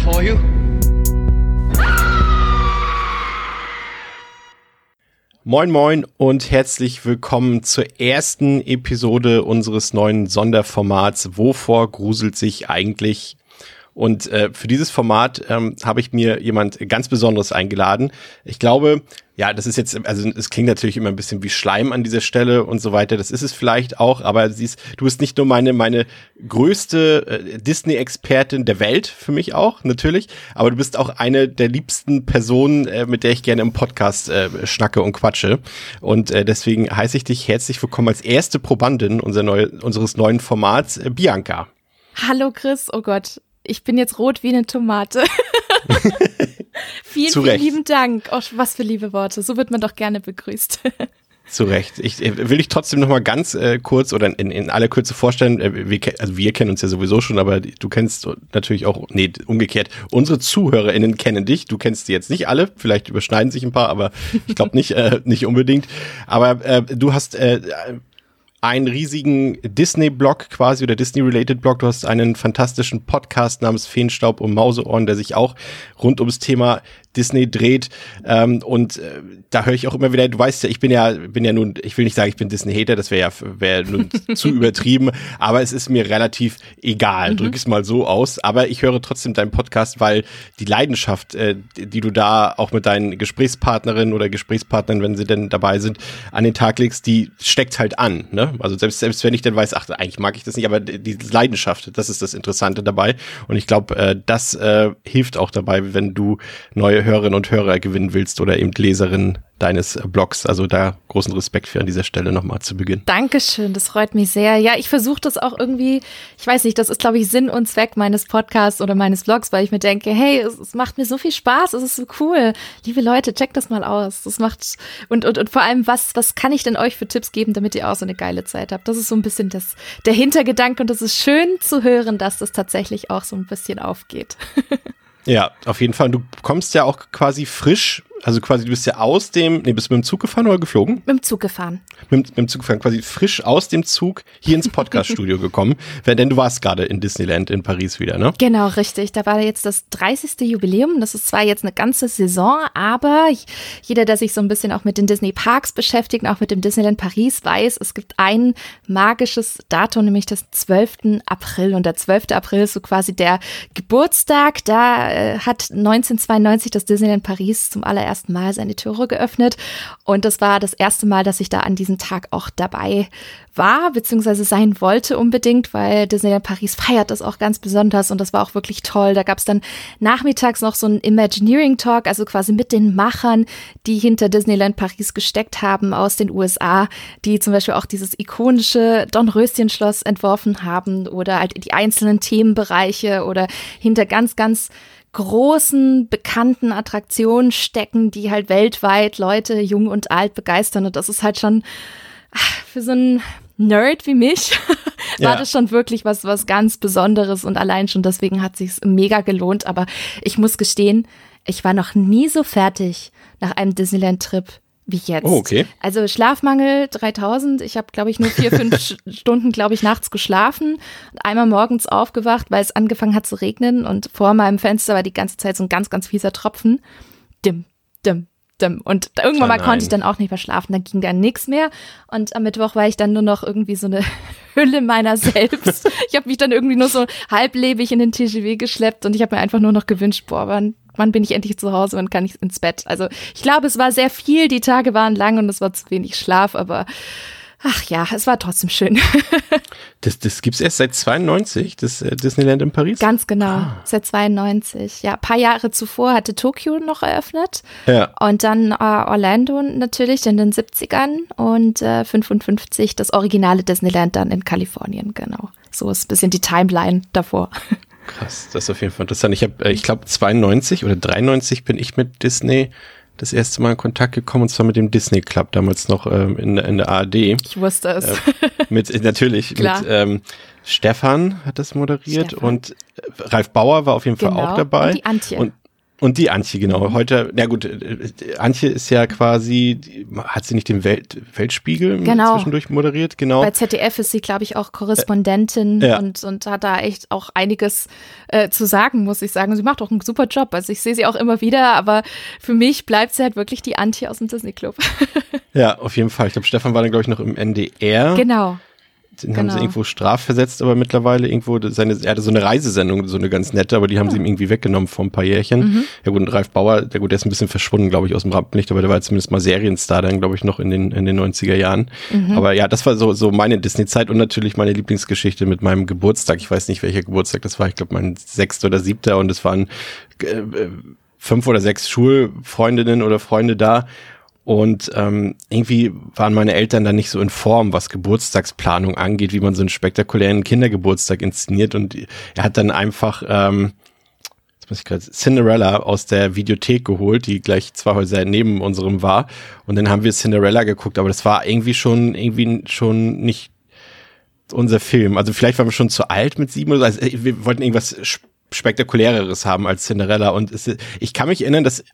For you. Moin moin und herzlich willkommen zur ersten Episode unseres neuen Sonderformats Wovor gruselt sich eigentlich und äh, für dieses Format ähm, habe ich mir jemand ganz Besonderes eingeladen. Ich glaube, ja, das ist jetzt, also es klingt natürlich immer ein bisschen wie Schleim an dieser Stelle und so weiter. Das ist es vielleicht auch, aber siehst, du bist nicht nur meine, meine größte äh, Disney-Expertin der Welt, für mich auch, natürlich, aber du bist auch eine der liebsten Personen, äh, mit der ich gerne im Podcast äh, schnacke und quatsche. Und äh, deswegen heiße ich dich herzlich willkommen als erste Probandin unser neu, unseres neuen Formats, äh, Bianca. Hallo Chris, oh Gott, ich bin jetzt rot wie eine Tomate. vielen, vielen lieben Dank. Oh, was für liebe Worte. So wird man doch gerne begrüßt. Zu Recht. Ich äh, will dich trotzdem noch mal ganz äh, kurz oder in, in aller Kürze vorstellen. Äh, wir, also wir kennen uns ja sowieso schon, aber du kennst natürlich auch, nee, umgekehrt. Unsere ZuhörerInnen kennen dich. Du kennst die jetzt nicht alle. Vielleicht überschneiden sich ein paar, aber ich glaube nicht, äh, nicht unbedingt. Aber äh, du hast äh, einen riesigen Disney-Blog quasi oder Disney-related Blog. Du hast einen fantastischen Podcast namens Feenstaub und Mauseohren, der sich auch rund ums Thema Disney dreht. Ähm, und äh, da höre ich auch immer wieder, du weißt ja, ich bin ja, bin ja nun, ich will nicht sagen, ich bin Disney-Hater, das wäre ja wär nun zu übertrieben, aber es ist mir relativ egal, mhm. drück es mal so aus. Aber ich höre trotzdem deinen Podcast, weil die Leidenschaft, äh, die du da auch mit deinen Gesprächspartnerinnen oder Gesprächspartnern, wenn sie denn dabei sind, an den Tag legst, die steckt halt an. Ne? Also selbst, selbst wenn ich dann weiß, ach, eigentlich mag ich das nicht, aber die Leidenschaft, das ist das Interessante dabei. Und ich glaube, äh, das äh, hilft auch dabei, wenn du neue Hörerinnen und Hörer gewinnen willst oder eben Leserinnen deines Blogs. Also da großen Respekt für an dieser Stelle nochmal zu Beginn. Dankeschön, das freut mich sehr. Ja, ich versuche das auch irgendwie, ich weiß nicht, das ist, glaube ich, Sinn und Zweck meines Podcasts oder meines Blogs, weil ich mir denke, hey, es, es, macht mir so viel Spaß, es ist so cool. Liebe Leute, checkt das mal aus. Das macht, und, und, und vor allem, was, was kann ich denn euch für Tipps geben, damit ihr auch so eine geile Zeit habt? Das ist so ein bisschen das, der Hintergedanke und es ist schön zu hören, dass das tatsächlich auch so ein bisschen aufgeht. Ja, auf jeden Fall. Du kommst ja auch quasi frisch also quasi, du bist ja aus dem, nee, bist du mit dem Zug gefahren oder geflogen? Mit dem Zug gefahren. Mit, mit dem Zug gefahren, quasi frisch aus dem Zug hier ins Podcast-Studio gekommen. Denn du warst gerade in Disneyland in Paris wieder, ne? Genau, richtig. Da war jetzt das 30. Jubiläum. Das ist zwar jetzt eine ganze Saison, aber jeder, der sich so ein bisschen auch mit den Disney-Parks beschäftigt, auch mit dem Disneyland Paris, weiß, es gibt ein magisches Datum, nämlich das 12. April. Und der 12. April ist so quasi der Geburtstag. Da äh, hat 1992 das Disneyland Paris zum allerersten allerersten Mal seine Türe geöffnet. Und das war das erste Mal, dass ich da an diesem Tag auch dabei war, beziehungsweise sein wollte unbedingt, weil Disneyland Paris feiert das auch ganz besonders und das war auch wirklich toll. Da gab es dann nachmittags noch so einen Imagineering Talk, also quasi mit den Machern, die hinter Disneyland Paris gesteckt haben aus den USA, die zum Beispiel auch dieses ikonische Dornröschenschloss entworfen haben oder halt die einzelnen Themenbereiche oder hinter ganz, ganz großen, bekannten Attraktionen stecken, die halt weltweit Leute, jung und alt, begeistern. Und das ist halt schon für so einen Nerd wie mich war ja. das schon wirklich was, was ganz Besonderes und allein schon deswegen hat sich's mega gelohnt. Aber ich muss gestehen, ich war noch nie so fertig nach einem Disneyland-Trip wie jetzt. Oh, okay. Also Schlafmangel 3000. Ich habe, glaube ich, nur vier, fünf Stunden, glaube ich, nachts geschlafen. Einmal morgens aufgewacht, weil es angefangen hat zu regnen und vor meinem Fenster war die ganze Zeit so ein ganz, ganz fieser Tropfen. Dim, dim, dim. Und irgendwann mal konnte ich dann auch nicht mehr schlafen. Dann ging dann nichts mehr. Und am Mittwoch war ich dann nur noch irgendwie so eine Hülle meiner selbst. ich habe mich dann irgendwie nur so halblebig in den TGW geschleppt und ich habe mir einfach nur noch gewünscht, boah, wann wann bin ich endlich zu Hause, wann kann ich ins Bett? Also ich glaube, es war sehr viel, die Tage waren lang und es war zu wenig Schlaf, aber ach ja, es war trotzdem schön. das, das es erst seit 92, das äh, Disneyland in Paris? Ganz genau, ah. seit 92. Ja, ein paar Jahre zuvor hatte Tokio noch eröffnet. Ja. Und dann äh, Orlando natürlich in den 70ern und äh, 55 das originale Disneyland dann in Kalifornien, genau. So ist ein bisschen die Timeline davor. Krass, das ist auf jeden Fall interessant. Ich habe, ich glaube, 92 oder 93 bin ich mit Disney das erste Mal in Kontakt gekommen und zwar mit dem Disney Club damals noch ähm, in, in der ARD. Ich wusste es. Äh, mit natürlich Klar. mit ähm, Stefan hat das moderiert Stefan. und Ralf Bauer war auf jeden genau. Fall auch dabei. Und die Antje. Und und die Antje, genau. Mhm. Heute, na gut, Antje ist ja quasi, hat sie nicht den Welt, Weltspiegel genau. zwischendurch moderiert? Genau. Bei ZDF ist sie, glaube ich, auch Korrespondentin äh, ja. und, und hat da echt auch einiges äh, zu sagen, muss ich sagen. Sie macht auch einen super Job. Also ich sehe sie auch immer wieder, aber für mich bleibt sie halt wirklich die Antje aus dem Disney Club. ja, auf jeden Fall. Ich glaube, Stefan war dann, glaube ich, noch im NDR. Genau. Den genau. haben sie genau. irgendwo strafversetzt, aber mittlerweile irgendwo seine, er hatte so eine Reisesendung, so eine ganz nette, aber die haben oh. sie ihm irgendwie weggenommen vor ein paar Jährchen. Mhm. Ja gut, und Ralf Bauer, der gut, der ist ein bisschen verschwunden, glaube ich, aus dem Rampenlicht, aber der war zumindest mal Serienstar dann, glaube ich, noch in den, in den 90er Jahren. Mhm. Aber ja, das war so, so meine Disney-Zeit und natürlich meine Lieblingsgeschichte mit meinem Geburtstag. Ich weiß nicht, welcher Geburtstag das war. Ich glaube, mein sechster oder siebter und es waren äh, fünf oder sechs Schulfreundinnen oder Freunde da und ähm, irgendwie waren meine Eltern da nicht so in Form, was Geburtstagsplanung angeht, wie man so einen spektakulären Kindergeburtstag inszeniert. Und er hat dann einfach, ähm, jetzt muss ich gerade, Cinderella aus der Videothek geholt, die gleich zwei Häuser neben unserem war. Und dann haben wir Cinderella geguckt, aber das war irgendwie schon, irgendwie schon nicht unser Film. Also vielleicht waren wir schon zu alt mit sieben oder so. Also wir wollten irgendwas spektakuläreres haben als Cinderella. Und es, ich kann mich erinnern, dass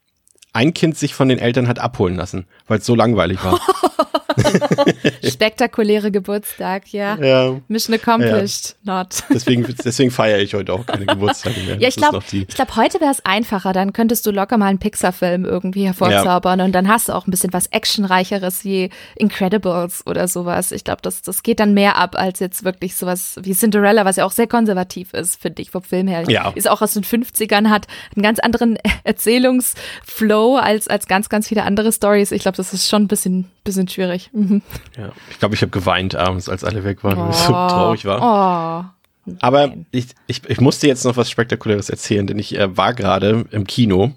ein Kind sich von den Eltern hat abholen lassen, weil es so langweilig war. Spektakuläre Geburtstag, ja. ja. Mission accomplished, ja. not. deswegen, deswegen feiere ich heute auch keine Geburtstage mehr. Ja, ich glaube, glaub, heute wäre es einfacher. Dann könntest du locker mal einen Pixar-Film irgendwie hervorzaubern ja. und dann hast du auch ein bisschen was Actionreicheres wie Incredibles oder sowas. Ich glaube, das, das geht dann mehr ab als jetzt wirklich sowas wie Cinderella, was ja auch sehr konservativ ist, finde ich, vom Film her. Ja. Ist auch aus den 50ern, hat einen ganz anderen Erzählungsflow als, als ganz, ganz viele andere Stories. Ich glaube, das ist schon ein bisschen, bisschen schwierig. Mhm. Ja, ich glaube, ich habe geweint abends, als alle weg waren, oh. weil es so traurig war. Oh. Aber ich, ich, ich musste jetzt noch was Spektakuläres erzählen, denn ich äh, war gerade im Kino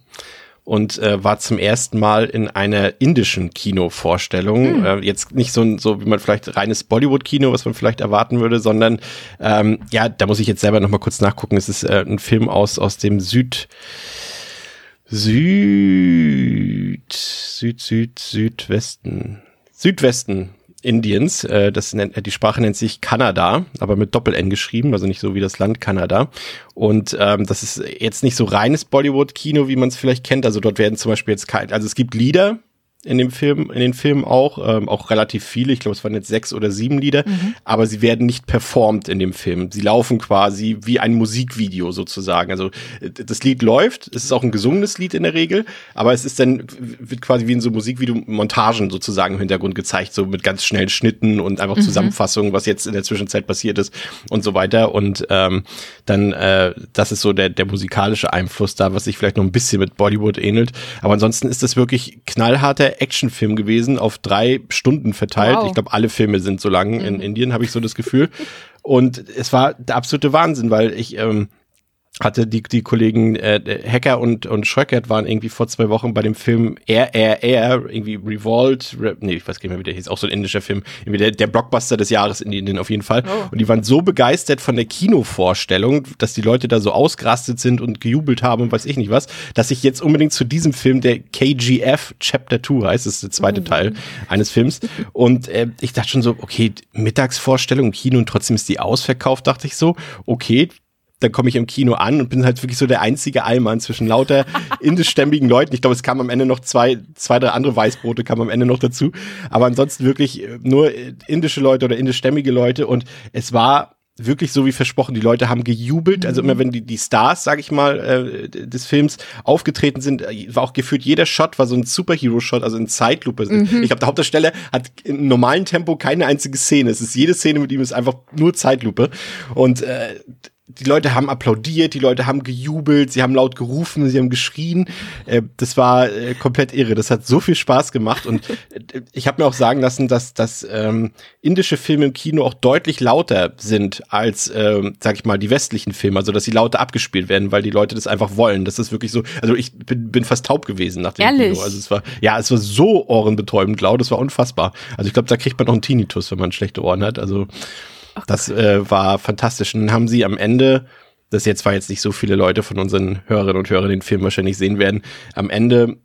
und äh, war zum ersten Mal in einer indischen Kinovorstellung. Mhm. Äh, jetzt nicht so, so wie man vielleicht reines Bollywood-Kino, was man vielleicht erwarten würde, sondern ähm, ja, da muss ich jetzt selber noch mal kurz nachgucken. Es ist äh, ein Film aus aus dem Süd Süd Süd Süd Südwesten Südwesten Indiens. Äh, das nennt, die Sprache nennt sich Kanada, aber mit Doppel-N geschrieben, also nicht so wie das Land Kanada. Und ähm, das ist jetzt nicht so reines Bollywood-Kino, wie man es vielleicht kennt. Also dort werden zum Beispiel jetzt also es gibt Lieder, in dem Film, in den Filmen auch, ähm, auch relativ viele. Ich glaube, es waren jetzt sechs oder sieben Lieder, mhm. aber sie werden nicht performt in dem Film. Sie laufen quasi wie ein Musikvideo sozusagen. Also das Lied läuft, es ist auch ein gesungenes Lied in der Regel, aber es ist dann wird quasi wie in so Musikvideo Montagen sozusagen im Hintergrund gezeigt, so mit ganz schnellen Schnitten und einfach mhm. Zusammenfassungen, was jetzt in der Zwischenzeit passiert ist und so weiter. Und ähm, dann äh, das ist so der der musikalische Einfluss da, was sich vielleicht noch ein bisschen mit Bollywood ähnelt. Aber ansonsten ist das wirklich knallharter Actionfilm gewesen, auf drei Stunden verteilt. Wow. Ich glaube, alle Filme sind so lang mhm. in Indien, habe ich so das Gefühl. Und es war der absolute Wahnsinn, weil ich ähm, hatte die, die Kollegen äh, Hacker und, und Schröckert waren irgendwie vor zwei Wochen bei dem Film RRR, irgendwie Revolt, Re nee, ich weiß gar nicht mehr, wie der hieß, auch so ein indischer Film, irgendwie der, der Blockbuster des Jahres in Indien auf jeden Fall. Oh. Und die waren so begeistert von der Kinovorstellung, dass die Leute da so ausgerastet sind und gejubelt haben und weiß ich nicht was, dass ich jetzt unbedingt zu diesem Film, der KGF Chapter 2 heißt, das ist der zweite oh. Teil eines Films. Und äh, ich dachte schon so, okay, Mittagsvorstellung im Kino und trotzdem ist die ausverkauft, dachte ich so, okay, dann komme ich im Kino an und bin halt wirklich so der einzige Allmann zwischen lauter indischstämmigen Leuten. Ich glaube, es kamen am Ende noch zwei, zwei, drei andere Weißbrote kamen am Ende noch dazu. Aber ansonsten wirklich äh, nur indische Leute oder indischstämmige Leute und es war wirklich so wie versprochen. Die Leute haben gejubelt. Also immer wenn die, die Stars, sag ich mal, äh, des Films aufgetreten sind, äh, war auch gefühlt jeder Shot war so ein Superhero-Shot, also in Zeitlupe. Mhm. Ich glaube, der Hauptdarsteller hat im normalen Tempo keine einzige Szene. Es ist jede Szene mit ihm ist einfach nur Zeitlupe. Und äh, die Leute haben applaudiert, die Leute haben gejubelt, sie haben laut gerufen, sie haben geschrien. Äh, das war äh, komplett irre. Das hat so viel Spaß gemacht und äh, ich habe mir auch sagen lassen, dass, dass ähm, indische Filme im Kino auch deutlich lauter sind als, ähm, sag ich mal, die westlichen Filme. Also dass sie lauter abgespielt werden, weil die Leute das einfach wollen. Das ist wirklich so. Also ich bin, bin fast taub gewesen nach dem Ehrlich? Kino. Also es war ja, es war so ohrenbetäubend laut. Das war unfassbar. Also ich glaube, da kriegt man auch einen Tinnitus, wenn man schlechte Ohren hat. Also Das äh, war fantastisch. Und dann haben sie am Ende, das jetzt war jetzt nicht so viele Leute von unseren Hörerinnen und Hörern den Film wahrscheinlich sehen werden, am Ende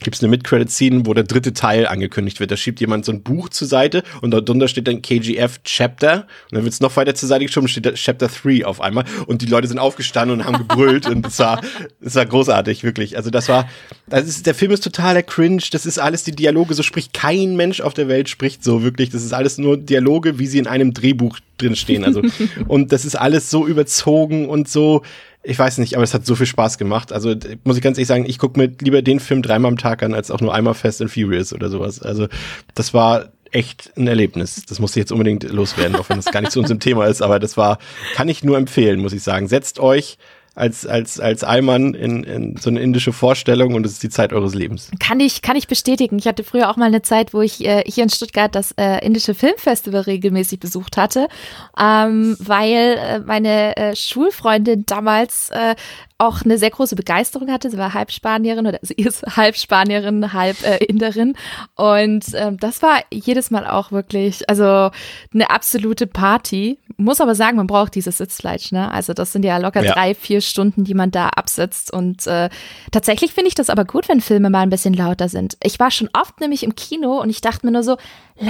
gibt es eine Mid-Credit-Scene, wo der dritte Teil angekündigt wird. Da schiebt jemand so ein Buch zur Seite und dort drunter steht dann KGF Chapter und dann wird es noch weiter zur Seite geschoben, steht da Chapter 3 auf einmal und die Leute sind aufgestanden und haben gebrüllt und es war, es war großartig, wirklich. Also das war, das ist, der Film ist totaler Cringe, das ist alles die Dialoge, so spricht kein Mensch auf der Welt spricht so wirklich, das ist alles nur Dialoge, wie sie in einem Drehbuch drin stehen, also und das ist alles so überzogen und so, ich weiß nicht, aber es hat so viel Spaß gemacht. Also muss ich ganz ehrlich sagen, ich gucke mir lieber den Film dreimal am Tag an, als auch nur einmal Fast and Furious oder sowas. Also das war echt ein Erlebnis. Das musste ich jetzt unbedingt loswerden, auch wenn das gar nicht zu unserem Thema ist, aber das war, kann ich nur empfehlen, muss ich sagen. Setzt euch als, als, als Allmann in, in so eine indische Vorstellung und es ist die Zeit eures Lebens. Kann ich, kann ich bestätigen. Ich hatte früher auch mal eine Zeit, wo ich äh, hier in Stuttgart das äh, indische Filmfestival regelmäßig besucht hatte, ähm, weil äh, meine äh, Schulfreundin damals äh, auch eine sehr große Begeisterung hatte. Sie war halb Spanierin oder sie ist halb Spanierin, halb äh, Inderin. Und ähm, das war jedes Mal auch wirklich, also eine absolute Party. Muss aber sagen, man braucht dieses Sitzfleisch, ne? Also das sind ja locker Ja. drei, vier Stunden, die man da absitzt. Und äh, tatsächlich finde ich das aber gut, wenn Filme mal ein bisschen lauter sind. Ich war schon oft nämlich im Kino und ich dachte mir nur so,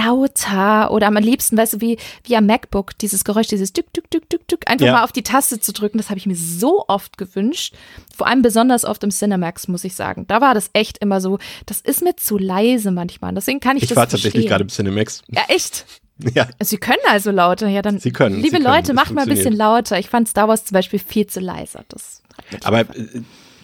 lauter oder am liebsten, weißt du, wie, wie am MacBook, dieses Geräusch, dieses Dück, Dück, Dück, Dück, Dück, einfach Ja. mal auf die Taste zu drücken, das habe ich mir so oft gewünscht. Vor allem besonders oft im Cinemax, muss ich sagen. Da war das echt immer so, das ist mir zu leise manchmal. Deswegen kann ich, Ich das war tatsächlich gerade im Cinemax. Ja, echt? Ja. Sie können also lauter. Ja, dann. Sie können, Liebe sie können, Leute, macht mal ein bisschen lauter. Ich fand Star Wars zum Beispiel viel zu leiser. Das Aber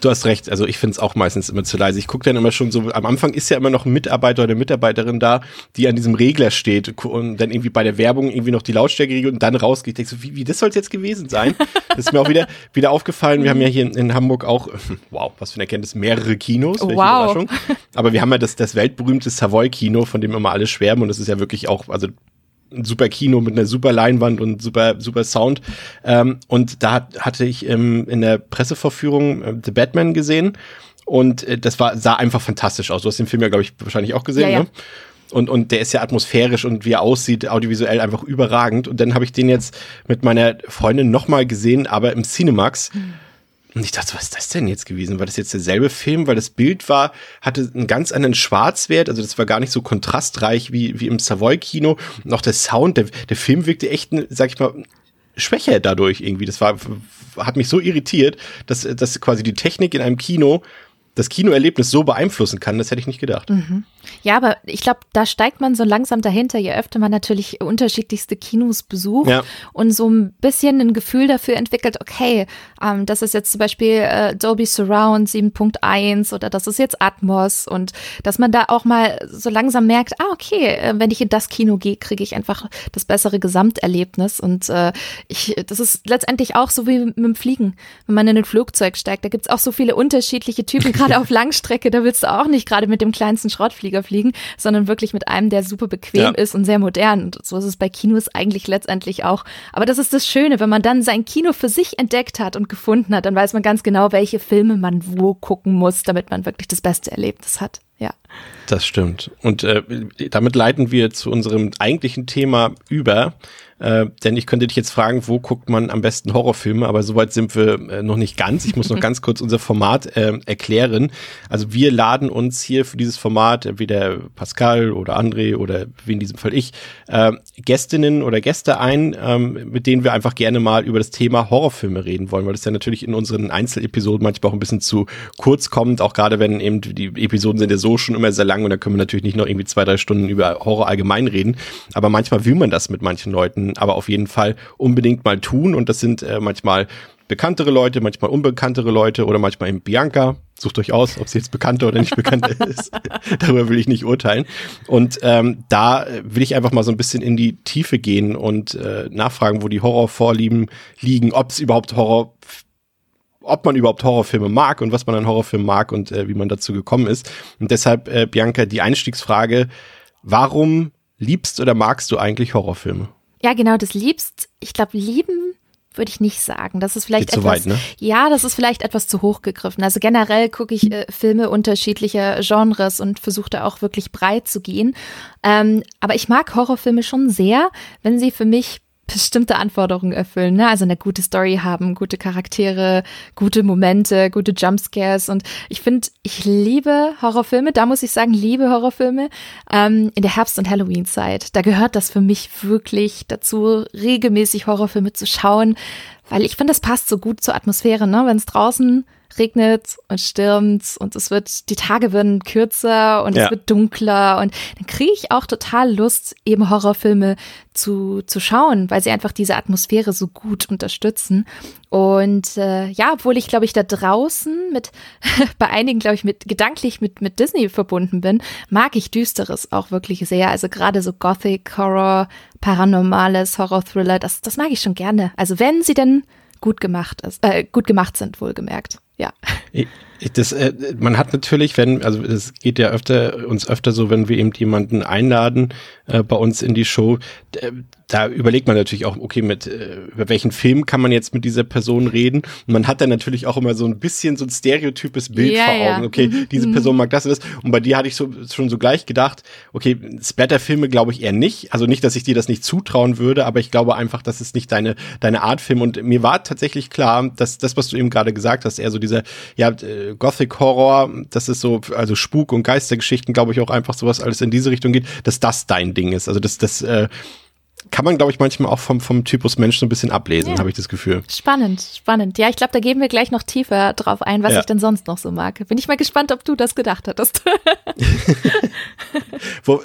du hast recht, also ich finde es auch meistens immer zu leise. Ich gucke dann immer schon so, am Anfang ist ja immer noch ein Mitarbeiter oder eine Mitarbeiterin da, die an diesem Regler steht und dann irgendwie bei der Werbung irgendwie noch die Lautstärke regelt und dann rausgeht. Ich denke so, wie, wie das soll es jetzt gewesen sein? Das ist mir auch wieder, wieder aufgefallen. Wir haben ja hier in, in Hamburg auch, wow, was für eine Erkenntnis, mehrere Kinos. welche Wow. Überraschung. Aber wir haben ja das, das weltberühmte Savoy-Kino, von dem immer alle schwärmen und das ist ja wirklich auch, also ein super Kino mit einer super Leinwand und super super Sound. Ähm, und da hat, hatte ich ähm, in der Pressevorführung äh, The Batman gesehen und äh, das war sah einfach fantastisch aus. Du hast den Film ja glaube ich wahrscheinlich auch gesehen, Ja, ja. ne? Und, und der ist ja atmosphärisch und wie er aussieht, audiovisuell einfach überragend. Und dann habe ich den jetzt mit meiner Freundin nochmal gesehen, aber im Cinemax. Und ich dachte, was ist das denn jetzt gewesen? War das jetzt derselbe Film? Weil das Bild war, hatte einen ganz anderen Schwarzwert. Also das war gar nicht so kontrastreich wie, wie im Savoy-Kino. Und auch der Sound, der, der Film wirkte echt, sag ich mal, schwächer dadurch irgendwie. Das war, hat mich so irritiert, dass, dass quasi die Technik in einem Kino das Kinoerlebnis so beeinflussen kann. Das hätte ich nicht gedacht. Ja, aber ich glaube, da steigt man so langsam dahinter, je öfter man natürlich unterschiedlichste Kinos besucht Ja. und so ein bisschen ein Gefühl dafür entwickelt, okay, ähm, das ist jetzt zum Beispiel äh, Dolby Surround 7.1 oder das ist jetzt Atmos und dass man da auch mal so langsam merkt, ah, okay, äh, wenn ich in das Kino gehe, kriege ich einfach das bessere Gesamterlebnis und äh, ich, das ist letztendlich auch so wie mit dem Fliegen, wenn man in ein Flugzeug steigt, da gibt's auch so viele unterschiedliche Typen, gerade auf Langstrecke, da willst du auch nicht gerade mit dem kleinsten Schrottflieger fliegen, sondern wirklich mit einem, der super bequem Ja. ist und sehr modern. Und so ist es bei Kinos eigentlich letztendlich auch. Aber das ist das Schöne, wenn man dann sein Kino für sich entdeckt hat und gefunden hat, dann weiß man ganz genau, welche Filme man wo gucken muss, damit man wirklich das beste Erlebnis hat. Ja. Das stimmt. Und äh, damit leiten wir zu unserem eigentlichen Thema über. Äh, denn ich könnte dich jetzt fragen, wo guckt man am besten Horrorfilme, aber soweit sind wir äh, noch nicht ganz. Ich muss noch ganz kurz unser Format äh, erklären. Also wir laden uns hier für dieses Format, entweder Pascal oder André oder wie in diesem Fall ich, äh, Gästinnen oder Gäste ein, ähm, mit denen wir einfach gerne mal über das Thema Horrorfilme reden wollen, weil das ja natürlich in unseren Einzelepisoden manchmal auch ein bisschen zu kurz kommt, auch gerade wenn eben die Episoden sind ja so schon immer sehr lang und da können wir natürlich nicht noch irgendwie zwei, drei Stunden über Horror allgemein reden, aber manchmal will man das mit manchen Leuten aber auf jeden Fall unbedingt mal tun und das sind äh, manchmal bekanntere Leute, manchmal unbekanntere Leute oder manchmal eben Bianca. Sucht euch aus, ob sie jetzt bekannter oder nicht bekannter ist. Darüber will ich nicht urteilen. Und ähm, da will ich einfach mal so ein bisschen in die Tiefe gehen und äh, nachfragen, wo die Horrorvorlieben liegen, ob es überhaupt Horror ob man überhaupt Horrorfilme mag und was man an Horrorfilmen mag und äh, wie man dazu gekommen ist. Und deshalb, äh, Bianca, die Einstiegsfrage, warum liebst oder magst du eigentlich Horrorfilme? Ja, genau, das liebst. Ich glaube, lieben würde ich nicht sagen. Das ist vielleicht Geht zu etwas. weit, ne? Ja, das ist vielleicht etwas zu hoch gegriffen. Also generell gucke ich äh, Filme unterschiedlicher Genres und versuche da auch wirklich breit zu gehen. Ähm, aber ich mag Horrorfilme schon sehr, wenn sie für mich bestimmte Anforderungen erfüllen. Ne? Also eine gute Story haben, gute Charaktere, gute Momente, gute Jumpscares. Und ich finde, ich liebe Horrorfilme. Da muss ich sagen, liebe Horrorfilme ähm, in der Herbst- und Halloween-Zeit. Da gehört das für mich wirklich dazu, regelmäßig Horrorfilme zu schauen, weil ich finde, das passt so gut zur Atmosphäre, ne? Wenn es draußen regnet und stürmt und es wird, die Tage werden kürzer und ja. es wird dunkler und dann kriege ich auch total Lust, eben Horrorfilme zu, zu schauen, weil sie einfach diese Atmosphäre so gut unterstützen. Und äh, ja, obwohl ich, glaube ich, da draußen mit, bei einigen, glaube ich, mit gedanklich mit, mit Disney verbunden bin, mag ich Düsteres auch wirklich sehr. Also gerade so Gothic, Horror, Paranormales, Horror-Thriller, das, das mag ich schon gerne. Also wenn sie denn gut gemacht ist, äh, gut gemacht sind, wohlgemerkt. Ja. Das, äh, man hat natürlich, wenn, also es geht ja öfter, uns öfter so, wenn wir eben jemanden einladen äh, bei uns in die Show, da überlegt man natürlich auch, okay, mit äh, über welchen Film kann man jetzt mit dieser Person reden? Und man hat dann natürlich auch immer so ein bisschen so ein stereotypes Bild ja, vor Augen. Ja. Okay, mhm. diese Person mhm. mag das und das. Und bei dir hatte ich so schon so gleich gedacht, okay, Splatter-Filme glaube ich eher nicht. Also nicht, dass ich dir das nicht zutrauen würde, aber ich glaube einfach, das ist nicht deine deine Art Film. Und mir war tatsächlich klar, dass das, was du eben gerade gesagt hast, eher so dieser ja äh, Gothic Horror, das ist so also Spuk und Geistergeschichten, glaube ich auch einfach sowas alles in diese Richtung geht, dass das dein Ding ist. Also das das äh, kann man, glaube ich, manchmal auch vom, vom Typus Mensch so ein bisschen ablesen, ja. habe ich das Gefühl. Spannend, spannend. Ja, ich glaube, da gehen wir gleich noch tiefer drauf ein, was ja. ich denn sonst noch so mag. Bin ich mal gespannt, ob du das gedacht hattest. Wo,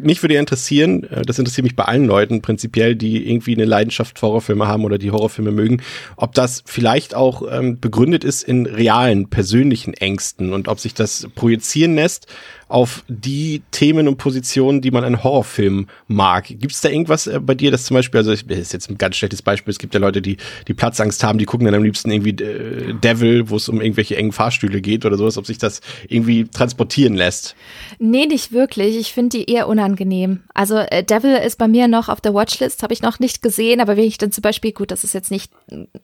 mich würde interessieren, äh, das interessiert mich bei allen Leuten prinzipiell, die irgendwie eine Leidenschaft für Horrorfilme haben oder die Horrorfilme mögen, ob das vielleicht auch ähm, begründet ist in realen, persönlichen Ängsten und ob sich das projizieren lässt auf die Themen und Positionen, die man in Horrorfilmen mag. Gibt es da irgendwas äh, bei dir, das zum Beispiel, also ich, das ist jetzt ein ganz schlechtes Beispiel, es gibt ja Leute, die die Platzangst haben, die gucken dann am liebsten irgendwie äh, Devil, wo es um irgendwelche engen Fahrstühle geht oder sowas, ob sich das irgendwie transportieren lässt. Nee, nicht wirklich. Ich finde die eher unangenehm. Also äh, Devil ist bei mir noch auf der Watchlist, habe ich noch nicht gesehen, aber wenn ich dann zum Beispiel, gut, das ist jetzt nicht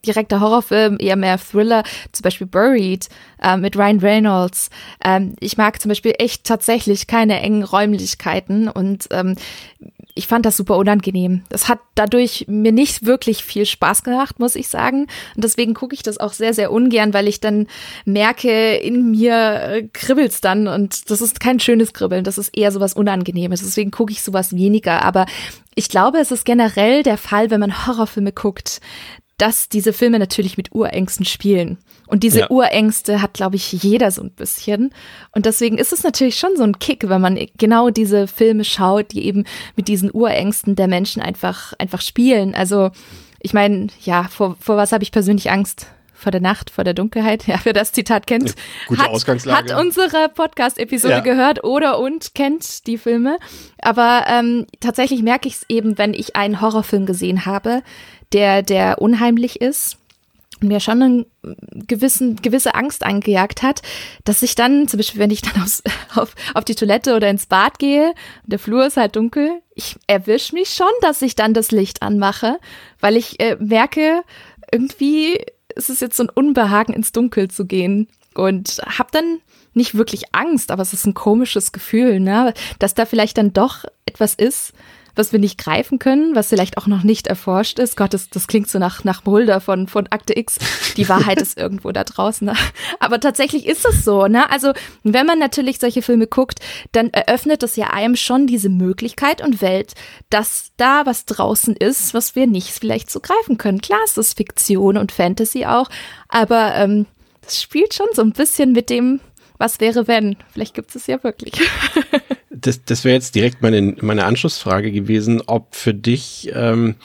direkter Horrorfilm, eher mehr Thriller, zum Beispiel Buried äh, mit Ryan Reynolds. Ähm, ich mag zum Beispiel echt tatsächlich keine engen Räumlichkeiten und ähm, ich fand das super unangenehm. Das hat dadurch mir nicht wirklich viel Spaß gemacht, muss ich sagen. Und deswegen gucke ich das auch sehr, sehr ungern, weil ich dann merke, in mir äh, kribbelt's dann und das ist kein schönes Kribbeln, das ist eher sowas Unangenehmes. Deswegen gucke ich sowas weniger. Aber ich glaube, es ist generell der Fall, wenn man Horrorfilme guckt, dass diese Filme natürlich mit Urängsten spielen. Und diese ja. Urängste hat, glaube ich, jeder so ein bisschen. Und deswegen ist es natürlich schon so ein Kick, wenn man genau diese Filme schaut, die eben mit diesen Urängsten der Menschen einfach, einfach spielen. Also, ich meine, ja, vor, vor was habe ich persönlich Angst? Vor der Nacht, vor der Dunkelheit, ja, wer das Zitat kennt, Gute hat, Ausgangslage. hat unsere Podcast-Episode ja. gehört oder und kennt die Filme. Aber ähm, tatsächlich merke ich es eben, wenn ich einen Horrorfilm gesehen habe, der, der unheimlich ist und mir schon eine gewissen, gewisse Angst eingejagt hat, dass ich dann, zum Beispiel, wenn ich dann aufs, auf, auf die Toilette oder ins Bad gehe, der Flur ist halt dunkel, ich erwische mich schon, dass ich dann das Licht anmache, weil ich äh, merke, irgendwie ist es jetzt so ein Unbehagen, ins Dunkel zu gehen. Und habe dann nicht wirklich Angst, aber es ist ein komisches Gefühl, ne? dass da vielleicht dann doch etwas ist, was wir nicht greifen können, was vielleicht auch noch nicht erforscht ist. Gott, das, das klingt so nach, nach Mulder von, von Akte X. Die Wahrheit ist irgendwo da draußen. Ne? Aber tatsächlich ist es so. Ne? Also, wenn man natürlich solche Filme guckt, dann eröffnet das ja einem schon diese Möglichkeit und Welt, dass da was draußen ist, was wir nicht vielleicht so greifen können. Klar, es ist Fiktion und Fantasy auch, aber ähm, das spielt schon so ein bisschen mit dem, was wäre, wenn? Vielleicht gibt es ja wirklich. das, das wäre jetzt direkt meine, meine Anschlussfrage gewesen, ob für dich ähm,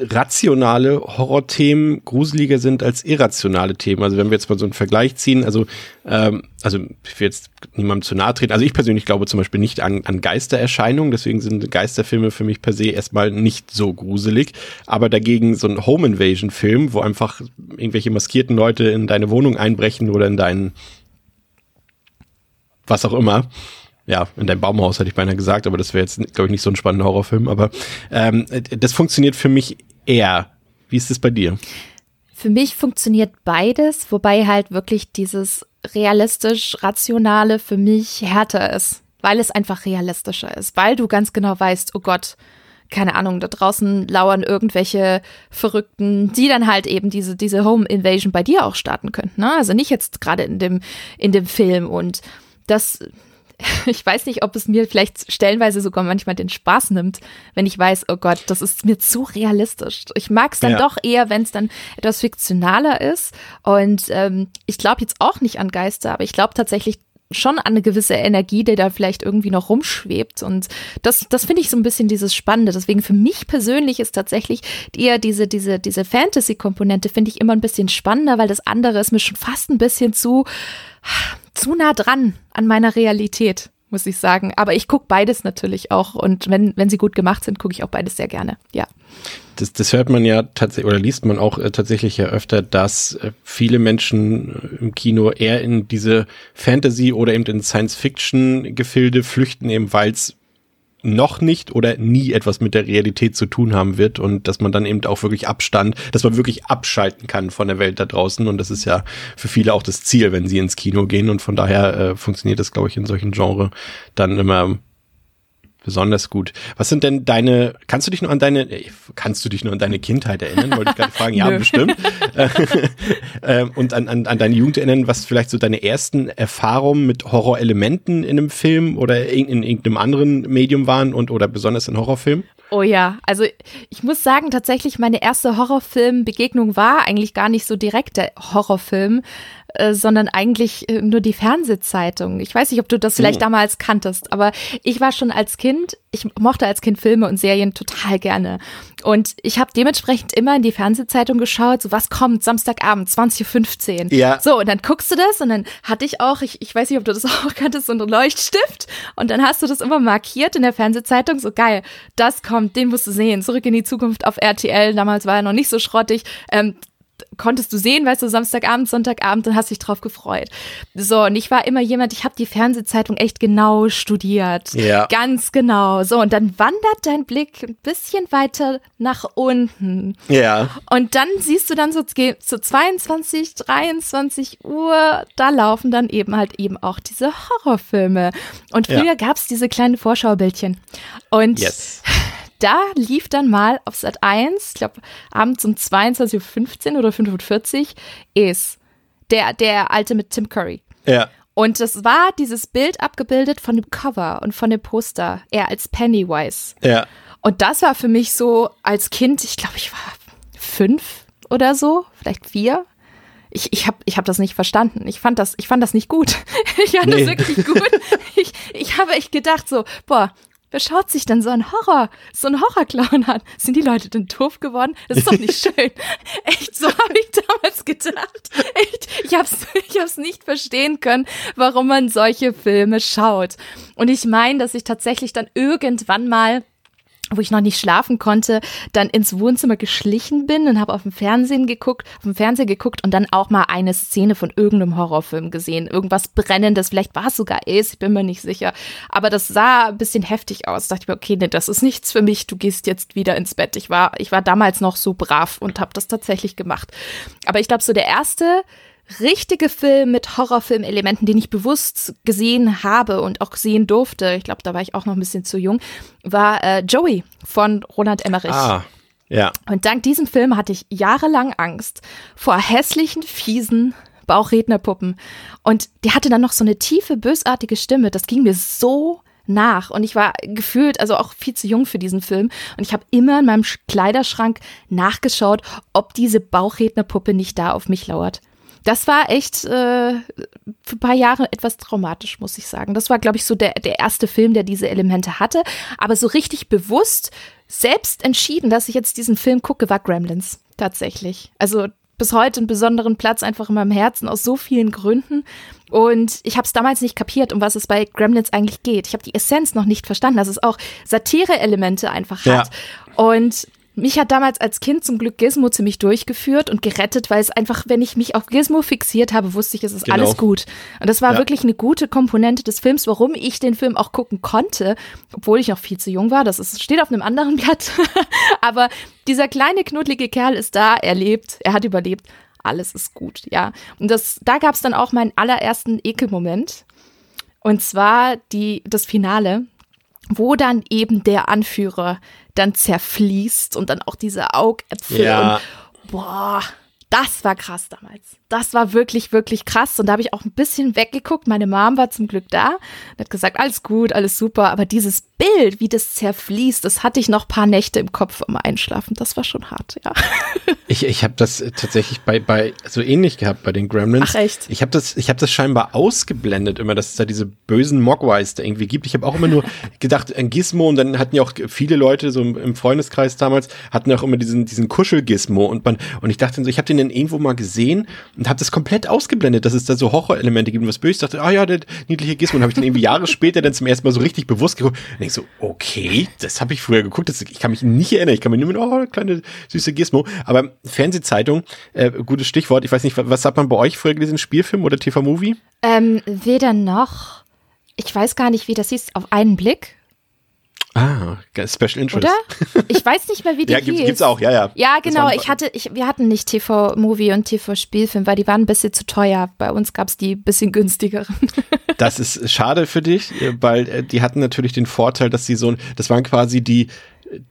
rationale Horrorthemen gruseliger sind als irrationale Themen. Also wenn wir jetzt mal so einen Vergleich ziehen, also ähm, also ich will jetzt niemandem zu nahe treten. Also ich persönlich glaube zum Beispiel nicht an, an Geistererscheinungen, deswegen sind Geisterfilme für mich per se erstmal nicht so gruselig. Aber dagegen so ein Home Invasion Film, wo einfach irgendwelche maskierten Leute in deine Wohnung einbrechen oder in deinen was auch immer, ja, in deinem Baumhaus hätte ich beinahe gesagt, aber das wäre jetzt, glaube ich, nicht so ein spannender Horrorfilm. Aber ähm, das funktioniert für mich eher. Wie ist es bei dir? Für mich funktioniert beides, wobei halt wirklich dieses realistisch-rationale für mich härter ist, weil es einfach realistischer ist, weil du ganz genau weißt, oh Gott, keine Ahnung, da draußen lauern irgendwelche Verrückten, die dann halt eben diese, diese Home Invasion bei dir auch starten könnten. Ne? Also nicht jetzt gerade in dem, in dem Film. Und das, ich weiß nicht, ob es mir vielleicht stellenweise sogar manchmal den Spaß nimmt, wenn ich weiß, oh Gott, das ist mir zu realistisch. Ich mag es dann Ja. doch eher, wenn es dann etwas fiktionaler ist. Und ähm, ich glaube jetzt auch nicht an Geister, aber ich glaube tatsächlich schon an eine gewisse Energie, die da vielleicht irgendwie noch rumschwebt. Und das, das finde ich so ein bisschen dieses Spannende. Deswegen für mich persönlich ist tatsächlich eher diese, diese, diese Fantasy-Komponente finde ich immer ein bisschen spannender, weil das andere ist mir schon fast ein bisschen zu, zu nah dran an meiner Realität, muss ich sagen. Aber ich gucke beides natürlich auch. Und wenn, wenn sie gut gemacht sind, gucke ich auch beides sehr gerne. Ja. Das, das hört man ja tatsächlich oder liest man auch äh, tatsächlich ja öfter, dass äh, viele Menschen äh, im Kino eher in diese Fantasy oder eben in Science-Fiction-Gefilde flüchten, eben weil es noch nicht oder nie etwas mit der Realität zu tun haben wird und dass man dann eben auch wirklich Abstand, dass man wirklich abschalten kann von der Welt da draußen und das ist ja für viele auch das Ziel, wenn sie ins Kino gehen und von daher äh, funktioniert das, glaube ich, in solchen Genre dann immer besonders gut. Was sind denn deine, kannst du dich nur an deine, äh, kannst du dich nur an deine Kindheit erinnern? Wollte ich gerade fragen, ja, bestimmt. ähm, und an, an, an deine Jugend erinnern, was vielleicht so deine ersten Erfahrungen mit Horrorelementen in einem Film oder in, in irgendeinem anderen Medium waren und oder besonders in Horrorfilmen? Oh ja, also ich muss sagen, tatsächlich meine erste Horrorfilm-Begegnung war eigentlich gar nicht so direkt der Horrorfilm, äh, sondern eigentlich äh, nur die Fernsehzeitung. Ich weiß nicht, ob du das vielleicht Oh. damals kanntest, aber ich war schon als Kind, ich mochte als Kind Filme und Serien total gerne. Und ich habe dementsprechend immer in die Fernsehzeitung geschaut, so was kommt Samstagabend, 20.15 Uhr. Ja. So, und dann guckst du das und dann hatte ich auch, ich, ich weiß nicht, ob du das auch kanntest, so einen Leuchtstift. Und dann hast du das immer markiert in der Fernsehzeitung, so geil, das kommt, den musst du sehen. Zurück in die Zukunft auf RTL, damals war er noch nicht so schrottig. Ähm, konntest du sehen, weißt du, Samstagabend, Sonntagabend, dann hast dich drauf gefreut. So, und ich war immer jemand, ich habe die Fernsehzeitung echt genau studiert. Ja. Ganz genau. So, und dann wandert dein Blick ein bisschen weiter nach unten. Ja. Und dann siehst du dann so so 22, 23 Uhr, da laufen dann eben halt eben auch diese Horrorfilme. Und früher Ja. gab's diese kleinen Vorschaubildchen. Und Yes. Da lief dann mal auf Sat 1, ich glaube abends um 22.15 Uhr oder 45 ist der, der alte mit Tim Curry. Ja. Und das war dieses Bild abgebildet von dem Cover und von dem Poster, er als Pennywise. Ja. Und das war für mich so als Kind, ich glaube, ich war fünf oder so, vielleicht vier. Ich, ich habe ich hab das nicht verstanden. Ich fand das, ich fand das nicht gut. Ich fand Nee. das wirklich gut. Ich, ich habe echt gedacht so, boah, wer schaut sich denn so ein Horror, so ein Horrorclown an? Sind die Leute denn doof geworden? Das ist doch nicht schön. Echt, so habe ich damals gedacht. Echt, ich habe es ich hab's nicht verstehen können, warum man solche Filme schaut. Und ich meine, dass ich tatsächlich dann irgendwann mal wo ich noch nicht schlafen konnte, dann ins Wohnzimmer geschlichen bin und habe auf dem Fernsehen geguckt, auf dem Fernseher geguckt und dann auch mal eine Szene von irgendeinem Horrorfilm gesehen. Irgendwas Brennendes, vielleicht war es sogar Ace, ich bin mir nicht sicher. Aber das sah ein bisschen heftig aus. Da dachte ich mir, okay, nee, das ist nichts für mich, du gehst jetzt wieder ins Bett. Ich war, ich war damals noch so brav und habe das tatsächlich gemacht. Aber ich glaube, so der erste richtige Film mit Horrorfilmelementen, den ich bewusst gesehen habe und auch sehen durfte, ich glaube, da war ich auch noch ein bisschen zu jung, war äh, Joey von Roland Emmerich. Ah. Ja. Und dank diesem Film hatte ich jahrelang Angst vor hässlichen, fiesen Bauchrednerpuppen. Und die hatte dann noch so eine tiefe, bösartige Stimme. Das ging mir so nach. Und ich war gefühlt, also auch viel zu jung für diesen Film. Und ich habe immer in meinem Sch- Kleiderschrank nachgeschaut, ob diese Bauchrednerpuppe nicht da auf mich lauert. Das war echt äh, für ein paar Jahre etwas traumatisch, muss ich sagen. Das war, glaube ich, so der, der erste Film, der diese Elemente hatte. Aber so richtig bewusst selbst entschieden, dass ich jetzt diesen Film gucke, war Gremlins tatsächlich. Also bis heute einen besonderen Platz einfach in meinem Herzen aus so vielen Gründen. Und ich habe es damals nicht kapiert, um was es bei Gremlins eigentlich geht. Ich habe die Essenz noch nicht verstanden, dass es auch Satire-Elemente einfach Ja. hat. Und mich hat damals als Kind zum Glück Gizmo ziemlich durchgeführt und gerettet, weil es einfach, wenn ich mich auf Gizmo fixiert habe, wusste ich, es ist Genau. alles gut. Und das war Ja. wirklich eine gute Komponente des Films, warum ich den Film auch gucken konnte, obwohl ich noch viel zu jung war. Das ist, steht auf einem anderen Blatt. Aber dieser kleine, knuddelige Kerl ist da, er lebt, er hat überlebt. Alles ist gut, ja. Und das, da gab es dann auch meinen allerersten Ekelmoment. Und zwar die, das Finale. Wo dann eben der Anführer dann zerfließt und dann auch diese Augäpfel Ja. und boah, das war krass damals. Das war wirklich, wirklich krass. Und da habe ich auch ein bisschen weggeguckt. Meine Mom war zum Glück da und hat gesagt, alles gut, alles super. Aber dieses Bild, wie das zerfließt, das hatte ich noch ein paar Nächte im Kopf am Einschlafen. Das war schon hart, ja. Ich, ich habe das tatsächlich bei, bei so ähnlich gehabt bei den Gremlins. Ach, echt? Ich habe das, ich habe das scheinbar ausgeblendet immer, dass es da diese bösen Mogwais da irgendwie gibt. Ich habe auch immer nur gedacht, ein Gizmo und dann hatten ja auch viele Leute so im, Freundeskreis damals hatten ja auch immer diesen diesen Kuschel-Gizmo und man und ich dachte so, ich habe den dann irgendwo mal gesehen und habe das komplett ausgeblendet, dass es da so Horrorelemente gibt und was Böses. Ich dachte, ah ja, der niedliche Gizmo. Und habe ich dann irgendwie Jahre später dann zum ersten Mal so richtig bewusst geguckt. Und ich so, okay, das habe ich früher geguckt. Das, ich kann mich nicht erinnern. Ich kann mich nur mit, oh, kleine süße Gizmo. Aber Fernsehzeitung, äh, gutes Stichwort. Ich weiß nicht, was hat man bei euch früher gelesen? Spielfilm oder TV-Movie? Ähm, weder noch. Ich weiß gar nicht, wie das hieß. Auf einen Blick, Ah, Special Interest. oder? Ich weiß nicht mehr, wie die Ja, gibt, hieß. gibt's auch, ja, ja. Ja, genau. Ich hatte, ich, wir hatten nicht TV-Movie und TV-Spielfilm, weil die waren ein bisschen zu teuer. Bei uns gab's die bisschen günstigeren. Das ist schade für dich, äh, weil äh, die hatten natürlich den Vorteil, dass sie so, das waren quasi die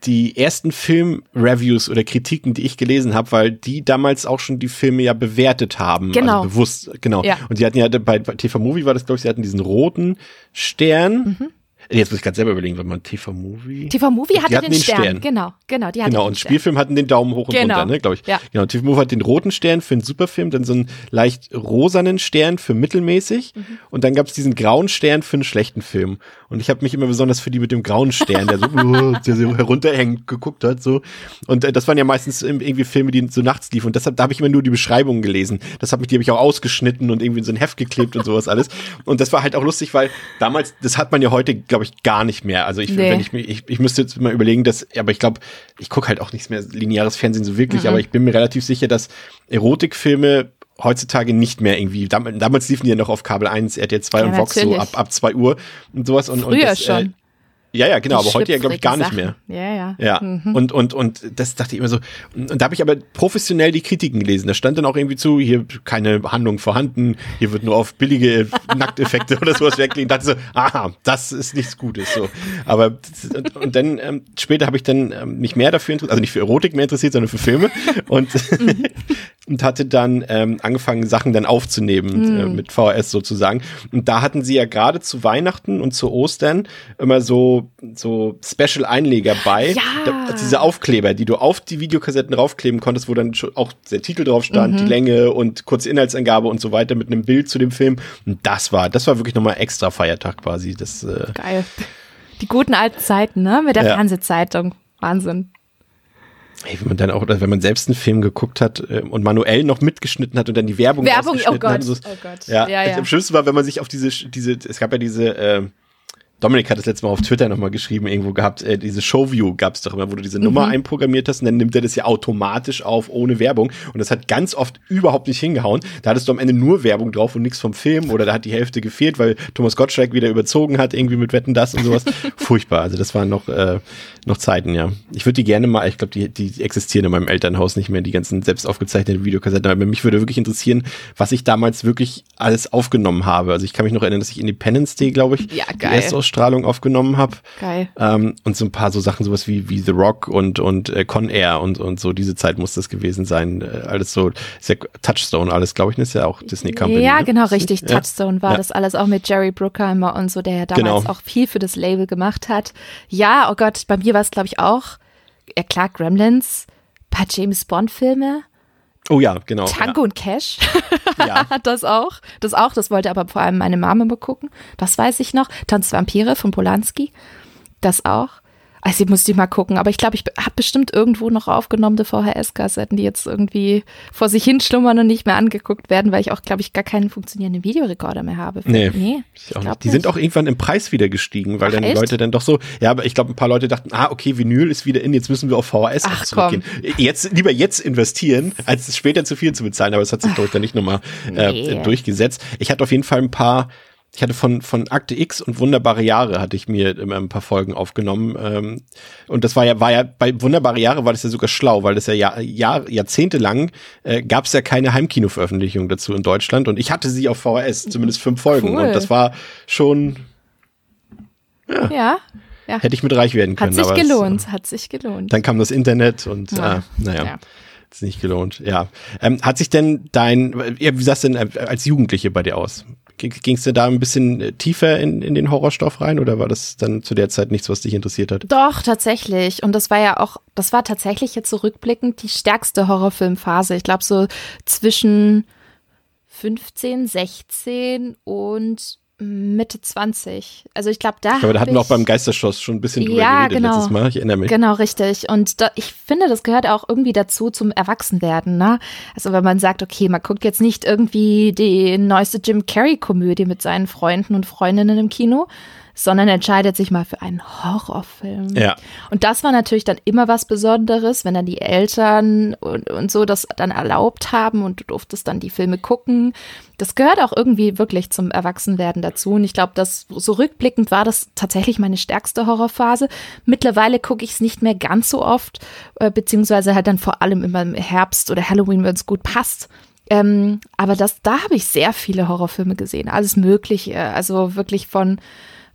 die ersten Film-Reviews oder Kritiken, die ich gelesen habe, weil die damals auch schon die Filme ja bewertet haben. Genau. Also bewusst, genau. Ja. Und die hatten ja bei, bei TV Movie war das, glaube ich, sie hatten diesen roten Stern. Mhm. Jetzt muss ich gerade selber überlegen, wenn man TV Movie. TV-Movie Die hatte den, den Stern. Stern. Genau, genau. Die Genau, und. Spielfilm hatten den Daumen hoch und Genau. runter, ne, glaube ich. Ja. Genau, TV Movie hat den roten Stern für einen Superfilm, dann so einen leicht rosanen Stern für mittelmäßig Mhm. und dann gab es diesen grauen Stern für einen schlechten Film. Und ich habe mich immer besonders für die mit dem grauen Stern, der so, uh, der so herunterhängt, geguckt hat. so. Und äh, das waren ja meistens irgendwie Filme, die so nachts liefen. Und deshalb, da habe ich immer nur die Beschreibungen gelesen. Das hab ich, die habe ich auch ausgeschnitten und irgendwie in so ein Heft geklebt und sowas alles. Und das war halt auch lustig, weil damals, das hat man ja heute, glaube ich, gar nicht mehr. Also ich, Nee. wenn ich, ich, ich müsste jetzt mal überlegen, dass, aber ich glaube, ich gucke halt auch nichts mehr lineares Fernsehen so wirklich, Mhm. aber ich bin mir relativ sicher, dass Erotikfilme heutzutage nicht mehr irgendwie, damals, damals liefen die ja noch auf Kabel 1, RTL 2 Ja, und Vox so ab, ab 2 Uhr und sowas. Und, und Früher das, Äh, schon. ja, ja, genau, aber heute ja, glaube ich, gar nicht schlüpfrigen mehr. Sachen. Ja, ja. Ja, und, und, und das dachte ich immer so. Und, und da habe ich aber professionell die Kritiken gelesen. Da stand dann auch irgendwie zu, hier keine Handlung vorhanden, hier wird nur auf billige Nackteffekte oder sowas weglegen. dachte so, aha, das ist nichts Gutes. So. Aber das- und, und dann ähm, später habe ich dann ähm, mich mehr dafür interessiert, also nicht für Erotik mehr interessiert, sondern für Filme. Und, und hatte dann ähm, angefangen, Sachen dann aufzunehmen äh, mit VHS sozusagen. Und da hatten sie ja gerade zu Weihnachten und zu Ostern immer so, so Special-Einleger bei. Ja. Da, diese Aufkleber, die du auf die Videokassetten raufkleben konntest, wo dann auch der Titel drauf stand, die Länge und kurze Inhaltsangabe und so weiter mit einem Bild zu dem Film. Und das war, das war wirklich nochmal extra Feiertag quasi. Das, äh, Geil. Die guten alten Zeiten, ne? Mit der Ja. Fernsehzeitung. Wahnsinn. Ey, wenn man dann auch, wenn man selbst einen Film geguckt hat äh, und manuell noch mitgeschnitten hat und dann die Werbung Werbung, oh Gott, hat. So, oh Gott. Ja, Ja, ja. am schlimmsten war, wenn man sich auf diese, diese, es gab ja diese, äh, Dominik hat das letzte Mal auf Twitter nochmal geschrieben, irgendwo gehabt, äh, diese Showview gab es doch immer, wo du diese Mhm. Nummer einprogrammiert hast und dann nimmt er das ja automatisch auf, ohne Werbung. Und das hat ganz oft überhaupt nicht hingehauen. Da hattest du am Ende nur Werbung drauf und nichts vom Film oder da hat die Hälfte gefehlt, weil Thomas Gottschalk wieder überzogen hat, irgendwie mit Wetten das und sowas. Furchtbar. Also das waren noch, äh, noch Zeiten, ja. Ich würde die gerne mal, ich glaube, die, die existieren in meinem Elternhaus nicht mehr, die ganzen selbst aufgezeichneten Videokassetten. Aber mich würde wirklich interessieren, was ich damals wirklich alles aufgenommen habe. Also ich kann mich noch erinnern, dass ich Independence Day, glaube ich, Ja, geil. Erstausstrahlung aufgenommen habe. Geil. Ähm, und so ein paar so Sachen, sowas wie, wie The Rock und, und äh, Con Air und, und so, diese Zeit muss das gewesen sein. Äh, alles so, ist ja Touchstone, alles, glaube ich, ist ja auch Disney Company. ja, ne? genau, richtig. Ja. Touchstone war Ja. das alles auch mit Jerry Bruckheimer und so, der ja damals Genau. auch viel für das Label gemacht hat. Ja, oh Gott, bei mir war es, glaube ich, auch, ja klar, Gremlins, paar James Bond-Filme, Oh ja, genau. Tango und Cash. Ja. ja. das auch. Das auch, das wollte aber vor allem meine Mama mal gucken. Das weiß ich noch. Tanz Vampire von Polanski. Das auch. Also ich musste mal gucken, aber ich glaube, ich habe bestimmt irgendwo noch aufgenommene VHS-Kassetten, die jetzt irgendwie vor sich hin schlummern und nicht mehr angeguckt werden, weil ich auch, glaube ich, gar keinen funktionierenden Videorekorder mehr habe. Nee. nee Ich glaub nicht. Die sind auch irgendwann im Preis wieder gestiegen, weil Ach, dann die echt? Leute dann doch so, ja, aber ich glaube, ein paar Leute dachten, ah, okay, Vinyl ist wieder in, jetzt müssen wir auf VHS Ach, zurückgehen. Jetzt, lieber jetzt investieren, als später zu viel zu bezahlen, aber es hat sich, glaube ich, dann nicht nochmal äh, Nee. durchgesetzt. Ich hatte auf jeden Fall ein paar, ich hatte von, von Akte X und Wunderbare Jahre hatte ich mir immer ein paar Folgen aufgenommen. Ähm, und das war ja, war ja, bei Wunderbare Jahre war das ja sogar schlau, weil das ja, Jahr, Jahr, jahrzehntelang äh, gab es ja keine Heimkino-Veröffentlichung dazu in Deutschland. Und ich hatte sie auf VHS, zumindest fünf Folgen. Cool. Und das war schon Ja, Ja. hätte ich mit reich werden können. Hat sich aber es, gelohnt, äh, hat sich gelohnt. dann kam das Internet und Ja. äh, naja. Ja. Ist nicht gelohnt, ja. Ähm, hat sich denn dein, ja, wie sah es denn äh, als Jugendliche bei dir aus? Ging es denn da ein bisschen äh, tiefer in, in den Horrorstoff rein oder war das dann zu der Zeit nichts, was dich interessiert hat? Doch, tatsächlich. Und das war ja auch, das war tatsächlich jetzt zurückblickend die stärkste Horrorfilmphase. Ich glaube, so zwischen 15, 16 und Mitte 20. Also ich glaube, da. Aber da hab hatten wir auch beim Geisterschloss schon ein bisschen drüber Ja, geredet genau. letztes Mal. Ich erinnere mich. Genau, richtig. Und da, ich finde, das gehört auch irgendwie dazu zum Erwachsenwerden. Ne? Also wenn man sagt, okay, man guckt jetzt nicht irgendwie die neueste Jim Carrey-Komödie mit seinen Freunden und Freundinnen im Kino, sondern entscheidet sich mal für einen Horrorfilm. Ja. Und das war natürlich dann immer was Besonderes, wenn dann die Eltern und, und so das dann erlaubt haben und du durftest dann die Filme gucken. Das gehört auch irgendwie wirklich zum Erwachsenwerden dazu. Und ich glaube, dass so rückblickend war das tatsächlich meine stärkste Horrorphase. Mittlerweile gucke ich es nicht mehr ganz so oft, äh, beziehungsweise halt dann vor allem immer im Herbst oder Halloween, wenn es gut passt. Ähm, aber das, da habe ich sehr viele Horrorfilme gesehen, alles Mögliche. Also wirklich von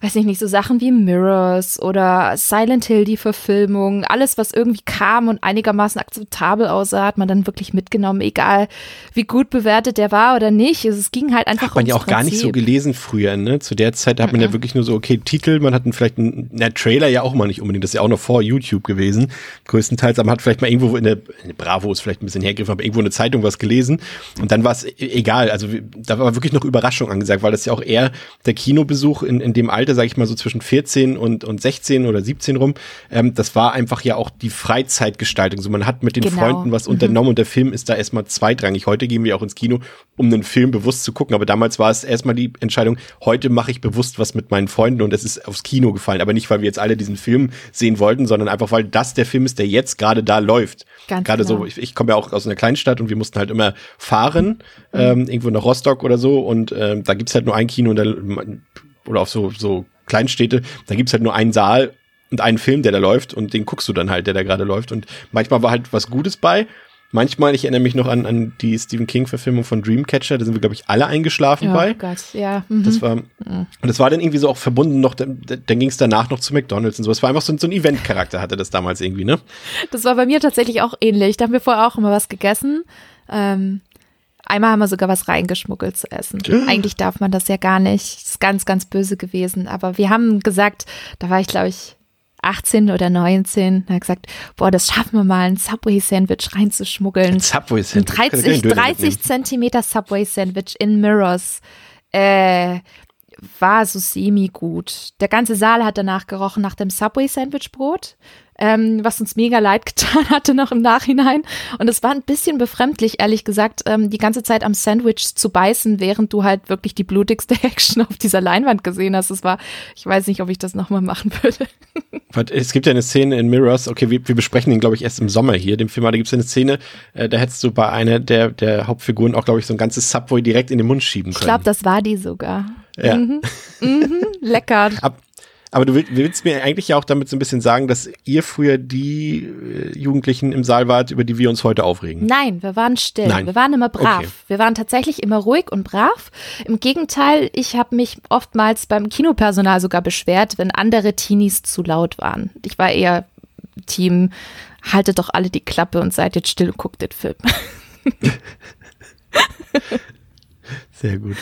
weiß ich nicht, so Sachen wie Mirrors oder Silent Hill, die Verfilmung, alles, was irgendwie kam und einigermaßen akzeptabel aussah, hat man dann wirklich mitgenommen, egal wie gut bewertet der war oder nicht. Also Es ging halt einfach Hat man ja auch gar nicht so Prinzip. gelesen früher, ne? Zu der Zeit hat man ja wirklich nur so, okay, Titel, man hat vielleicht einen, na, Trailer ja auch mal nicht unbedingt, das ist ja auch noch vor YouTube gewesen, größtenteils, aber man hat vielleicht mal irgendwo in der, Bravo ist vielleicht ein bisschen hergegriffen, aber irgendwo in der Zeitung was gelesen und dann war es egal, also da war wirklich noch Überraschung angesagt, weil das ja auch eher der Kinobesuch in, in dem Alter, sage ich mal so zwischen 14 und, und 16 oder 17 rum, ähm, das war einfach ja auch die Freizeitgestaltung, so man hat mit den Genau. Freunden was unternommen und der Film ist da erstmal zweitrangig. Heute gehen wir auch ins Kino, um einen Film bewusst zu gucken, aber damals war es erstmal die Entscheidung, heute mache ich bewusst was mit meinen Freunden und es ist aufs Kino gefallen, aber nicht, weil wir jetzt alle diesen Film sehen wollten, sondern einfach, weil das der Film ist, der jetzt gerade da läuft. Ganz Gerade genau. so, ich, ich komme ja auch aus einer Kleinstadt und wir mussten halt immer fahren, ähm, irgendwo nach Rostock oder so und ähm, da gibt's halt nur ein Kino und da, oder auf so, so Kleinstädte, da gibt's halt nur einen Saal und einen Film, der da läuft und den guckst du dann halt, der da gerade läuft und manchmal war halt was Gutes bei. Manchmal, ich erinnere mich noch an, an die Stephen King-Verfilmung von Dreamcatcher, da sind wir, glaube ich, alle eingeschlafen Oh bei. Gott, ja. Mhm. Das war, und das war dann irgendwie so auch verbunden noch, dann, dann ging es danach noch zu McDonalds und so. Es war einfach so, so ein Event-Charakter hatte das damals irgendwie, ne? Das war bei mir tatsächlich auch ähnlich. Da haben wir vorher auch immer was gegessen. Ähm, einmal haben wir sogar was reingeschmuggelt zu essen. Eigentlich darf man das ja gar nicht. Das ist ganz, ganz böse gewesen. Aber wir haben gesagt, da war ich, glaube ich, 18 oder 19, da hat gesagt, boah, das schaffen wir mal, ein Subway-Sandwich reinzuschmuggeln. Ein 30, 30 Zentimeter Subway-Sandwich in Mirrors. Äh, war so semi-gut. Der ganze Saal hat danach gerochen nach dem Subway-Sandwich-Brot, ähm, was uns mega leid getan hatte noch im Nachhinein. Und es war ein bisschen befremdlich, ehrlich gesagt, ähm, die ganze Zeit am Sandwich zu beißen, während du halt wirklich die blutigste Action auf dieser Leinwand gesehen hast. Es war, ich weiß nicht, ob ich das nochmal machen würde. Es gibt ja eine Szene in Mirrors, okay, wir, wir besprechen den, glaube ich, erst im Sommer hier, dem Film, da gibt es eine Szene, äh, da hättest du bei einer der, der Hauptfiguren auch, glaube ich, so ein ganzes Subway direkt in den Mund schieben Ich können. glaube, das war die sogar. ja. Lecker. Ab, aber du willst, willst mir eigentlich ja auch damit so ein bisschen sagen, dass ihr früher die äh, Jugendlichen im Saal wart, über die wir uns heute aufregen. Nein, wir waren still. Nein. Wir waren immer brav. Okay. Wir waren tatsächlich immer ruhig und brav. Im Gegenteil, ich habe mich oftmals beim Kinopersonal sogar beschwert, wenn andere Teenies zu laut waren. Ich war eher Team, haltet doch alle die Klappe und seid jetzt still und guckt den Film. Sehr gut.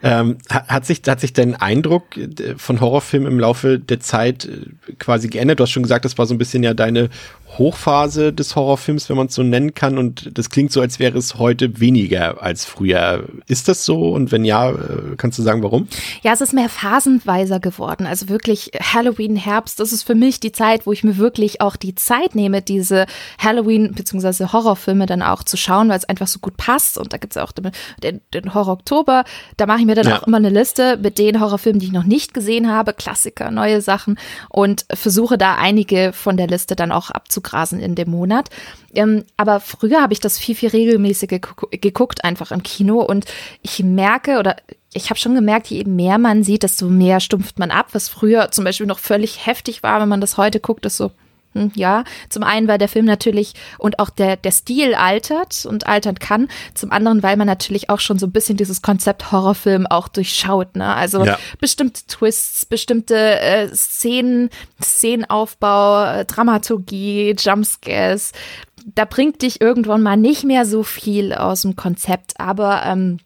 Ähm, hat, sich hat sich dein Eindruck äh, von Horrorfilmen im Laufe der Zeit äh, quasi geändert? Du hast schon gesagt, das war so ein bisschen ja deine Hochphase des Horrorfilms, wenn man es so nennen kann. Und das klingt so, als wäre es heute weniger als früher. Ist das so? Und wenn ja, äh, kannst du sagen, warum? Ja, es ist mehr phasenweiser geworden. Also wirklich Halloween, Herbst, das ist für mich die Zeit, wo ich mir wirklich auch die Zeit nehme, diese Halloween- bzw. Horrorfilme dann auch zu schauen, weil es einfach so gut passt. Und da gibt es auch den, den, den Horror-Oktober. Da mache ich mir dann Ja. auch immer eine Liste mit den Horrorfilmen, die ich noch nicht gesehen habe, Klassiker, neue Sachen und versuche da einige von der Liste dann auch abzugrasen in dem Monat. Ähm, aber früher habe ich das viel, viel regelmäßiger gegu- geguckt, einfach im Kino. Und ich merke oder ich habe schon gemerkt, je mehr man sieht, desto mehr stumpft man ab, was früher zum Beispiel noch völlig heftig war, wenn man das heute guckt, ist so, Ja, zum einen, weil der Film natürlich und auch der, der Stil altert und altern kann. Zum anderen, weil man natürlich auch schon so ein bisschen dieses Konzept Horrorfilm auch durchschaut. Ne? Also Ja. bestimmte Twists, bestimmte äh, Szenen, Szenenaufbau, äh, Dramaturgie, Jumpscares. Da bringt dich irgendwann mal nicht mehr so viel aus dem Konzept. Aber ähm,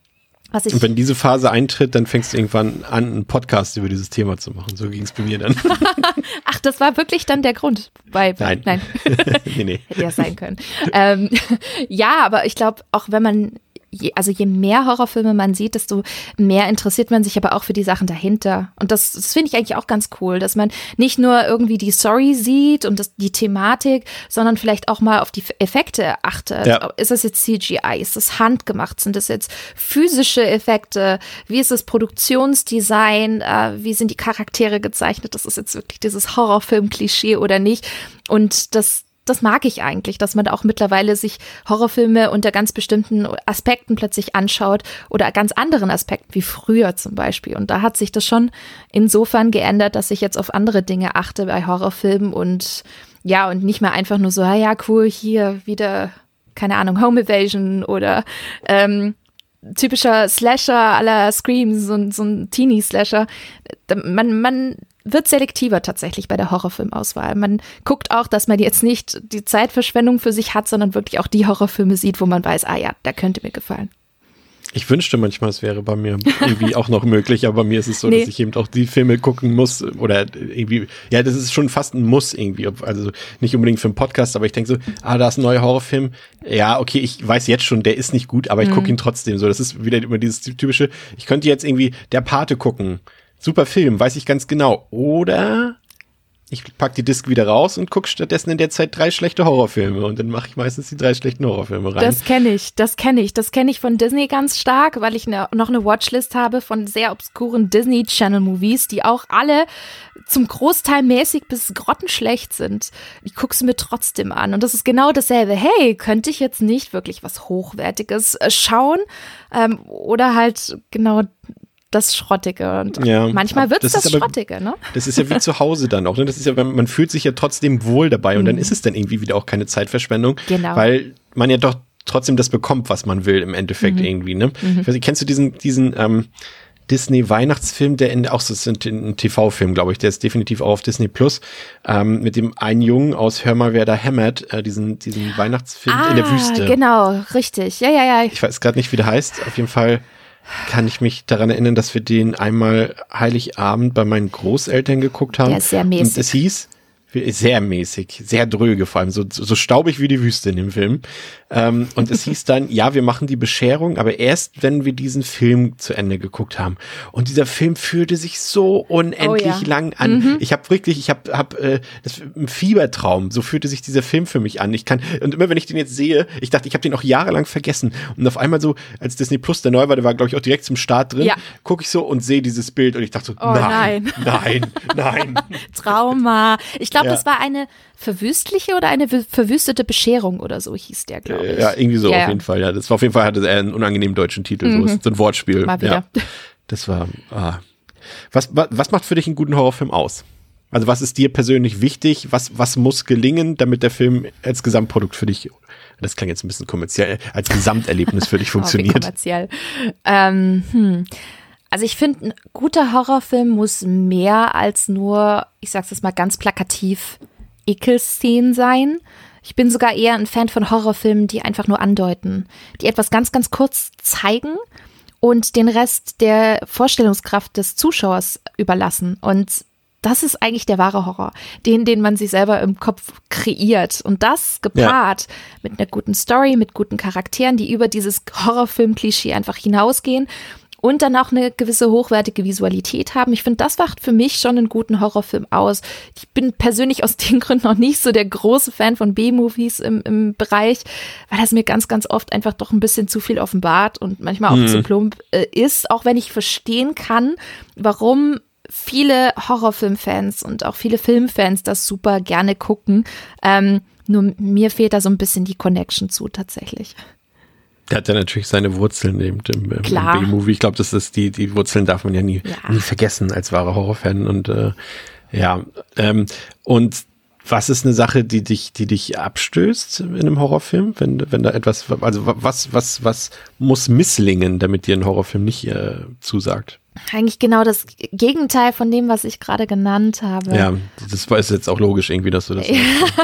was ich Und wenn diese Phase eintritt, dann fängst du irgendwann an, einen Podcast über dieses Thema zu machen. So ging es bei mir dann. Ach, das war wirklich dann der Grund. Bei, Nein. nein. nee, nee. Hätte ja sein können. ähm, ja, aber ich glaube, auch wenn man, je, also je mehr Horrorfilme man sieht, desto mehr interessiert man sich aber auch für die Sachen dahinter. Und das, das finde ich eigentlich auch ganz cool, dass man nicht nur irgendwie die Story sieht und das, die Thematik, sondern vielleicht auch mal auf die Effekte achtet. Ja. Ist das jetzt CGI? Ist das handgemacht? Sind das jetzt physische Effekte? Wie ist das Produktionsdesign? Äh, wie sind die Charaktere gezeichnet? Das ist jetzt wirklich dieses Horrorfilm-Klischee oder nicht? Und das, das mag ich eigentlich, dass man auch mittlerweile sich Horrorfilme unter ganz bestimmten Aspekten plötzlich anschaut oder ganz anderen Aspekten, wie früher zum Beispiel. Und da hat sich das schon insofern geändert, dass ich jetzt auf andere Dinge achte bei Horrorfilmen und ja, und nicht mehr einfach nur so, ah ja, cool, hier wieder, keine Ahnung, Home Evasion oder ähm, typischer Slasher aller Scream, so, ein- so ein Teenie-Slasher. Da- Man, man wird selektiver tatsächlich bei der Horrorfilmauswahl. Man guckt auch, dass man jetzt nicht die Zeitverschwendung für sich hat, sondern wirklich auch die Horrorfilme sieht, wo man weiß, ah ja, der könnte mir gefallen. Ich wünschte manchmal, es wäre bei mir irgendwie auch noch möglich, aber bei mir ist es so, Nee. dass ich eben auch die Filme gucken muss oder irgendwie, ja, das ist schon fast ein Muss irgendwie, also nicht unbedingt für einen Podcast, aber ich denke so, ah, da ist ein neuer Horrorfilm, ja, okay, ich weiß jetzt schon, der ist nicht gut, aber ich gucke ihn trotzdem so, das ist wieder immer dieses typische, ich könnte jetzt irgendwie Der Pate gucken, super Film, weiß ich ganz genau, oder ich pack die Disc wieder raus und gucke stattdessen in der Zeit drei schlechte Horrorfilme und dann mache ich meistens die drei schlechten Horrorfilme rein. Das kenne ich, das kenne ich. Das kenne ich von Disney ganz stark, weil ich ne, noch eine Watchlist habe von sehr obskuren Disney Channel Movies, die auch alle zum Großteil mäßig bis grottenschlecht sind. Ich gucke sie mir trotzdem an. Und das ist genau dasselbe. Hey, könnte ich jetzt nicht wirklich was Hochwertiges äh, schauen? Ähm, oder halt genau das Schrottige. Und Ja, manchmal wird es das das, aber- Schrottige, ne? Das ist ja wie zu Hause dann auch. Ne? Das ist ja, man fühlt sich ja trotzdem wohl dabei und dann ist es dann irgendwie wieder auch keine Zeitverschwendung, Mhm. Genau. weil man ja doch trotzdem das bekommt, was man will im Endeffekt Mhm. irgendwie. Ne? Ich weiß nicht, kennst du diesen diesen ähm, Disney Weihnachtsfilm, der in, auch so ist ein, ein TV-Film, glaube ich, der ist definitiv auch auf Disney Plus, ähm, mit dem einen Jungen aus Hör mal, wer da hämmert, äh, diesen, diesen Weihnachtsfilm in der Wüste. genau, richtig. Ja, ja, ja. Ich weiß gerade nicht, wie der heißt. Auf jeden Fall kann ich mich daran erinnern, dass wir den einmal Heiligabend bei meinen Großeltern geguckt haben. Der ist sehr mäßig. Und es hieß, sehr mäßig, sehr dröge, vor allem so, so staubig wie die Wüste in dem Film. Ähm, und es hieß dann, ja, wir machen die Bescherung, aber erst, wenn wir diesen Film zu Ende geguckt haben. Und dieser Film fühlte sich so unendlich Oh ja. lang an. Ich habe wirklich, ich habe hab, äh, das ein Fiebertraum. So fühlte sich dieser Film für mich an. Ich kann und immer wenn ich den jetzt sehe, ich dachte, ich habe den auch jahrelang vergessen. Und auf einmal so, als Disney Plus der neu war, der war glaube ich auch direkt zum Start drin, Ja. gucke ich so und sehe dieses Bild und ich dachte so, Oh, nein, nein, nein. Trauma. Ich glaube, Ja. das war eine verwüstliche oder eine ver- verwüstete Bescherung oder so hieß der, glaube ich. Ja, irgendwie so Ja, auf ja. jeden Fall. Ja, das war auf jeden Fall hatte er einen unangenehmen deutschen Titel, so, ist so ein Wortspiel. Mal wieder. Ja, das war. Ah. Was, was, was macht für dich einen guten Horrorfilm aus? Also was ist dir persönlich wichtig? Was, was muss gelingen, damit der Film als Gesamtprodukt für dich, das klang jetzt ein bisschen kommerziell, als Gesamterlebnis für dich Oh, funktioniert? kommerziell. Ähm, hm. Also ich finde, ein guter Horrorfilm muss mehr als nur, ich sag's jetzt mal ganz plakativ, Ekelszenen sein. Ich bin sogar eher ein Fan von Horrorfilmen, die einfach nur andeuten, die etwas ganz, ganz kurz zeigen und den Rest der Vorstellungskraft des Zuschauers überlassen. Und das ist eigentlich der wahre Horror, den, den man sich selber im Kopf kreiert. Und das gepaart mit einer guten Story, mit guten Charakteren, die über dieses Horrorfilm-Klischee einfach hinausgehen und dann auch eine gewisse hochwertige Visualität haben. Ich finde, das macht für mich schon einen guten Horrorfilm aus. Ich bin persönlich aus den Gründen noch nicht so der große Fan von B-Movies im, im Bereich, weil das mir ganz, ganz oft einfach doch ein bisschen zu viel offenbart und manchmal auch zu plump äh, ist, auch wenn ich verstehen kann, warum viele Horrorfilmfans und auch viele Filmfans das super gerne gucken. Ähm, nur mir fehlt da so ein bisschen die Connection zu tatsächlich. Der hat ja natürlich seine Wurzeln im, im. B-Movie. Ich glaube, das ist die, die Wurzeln darf man ja nie, Ja. nie vergessen als wahrer Horrorfan. Und äh, ja, ähm, und was ist eine Sache, die dich, die dich abstößt in einem Horrorfilm, wenn, wenn da etwas, also was, was, was muss misslingen, damit dir ein Horrorfilm nicht äh, zusagt? Eigentlich genau das Gegenteil von dem, was ich gerade genannt habe. Ja, das ist jetzt auch logisch irgendwie, dass du das ja.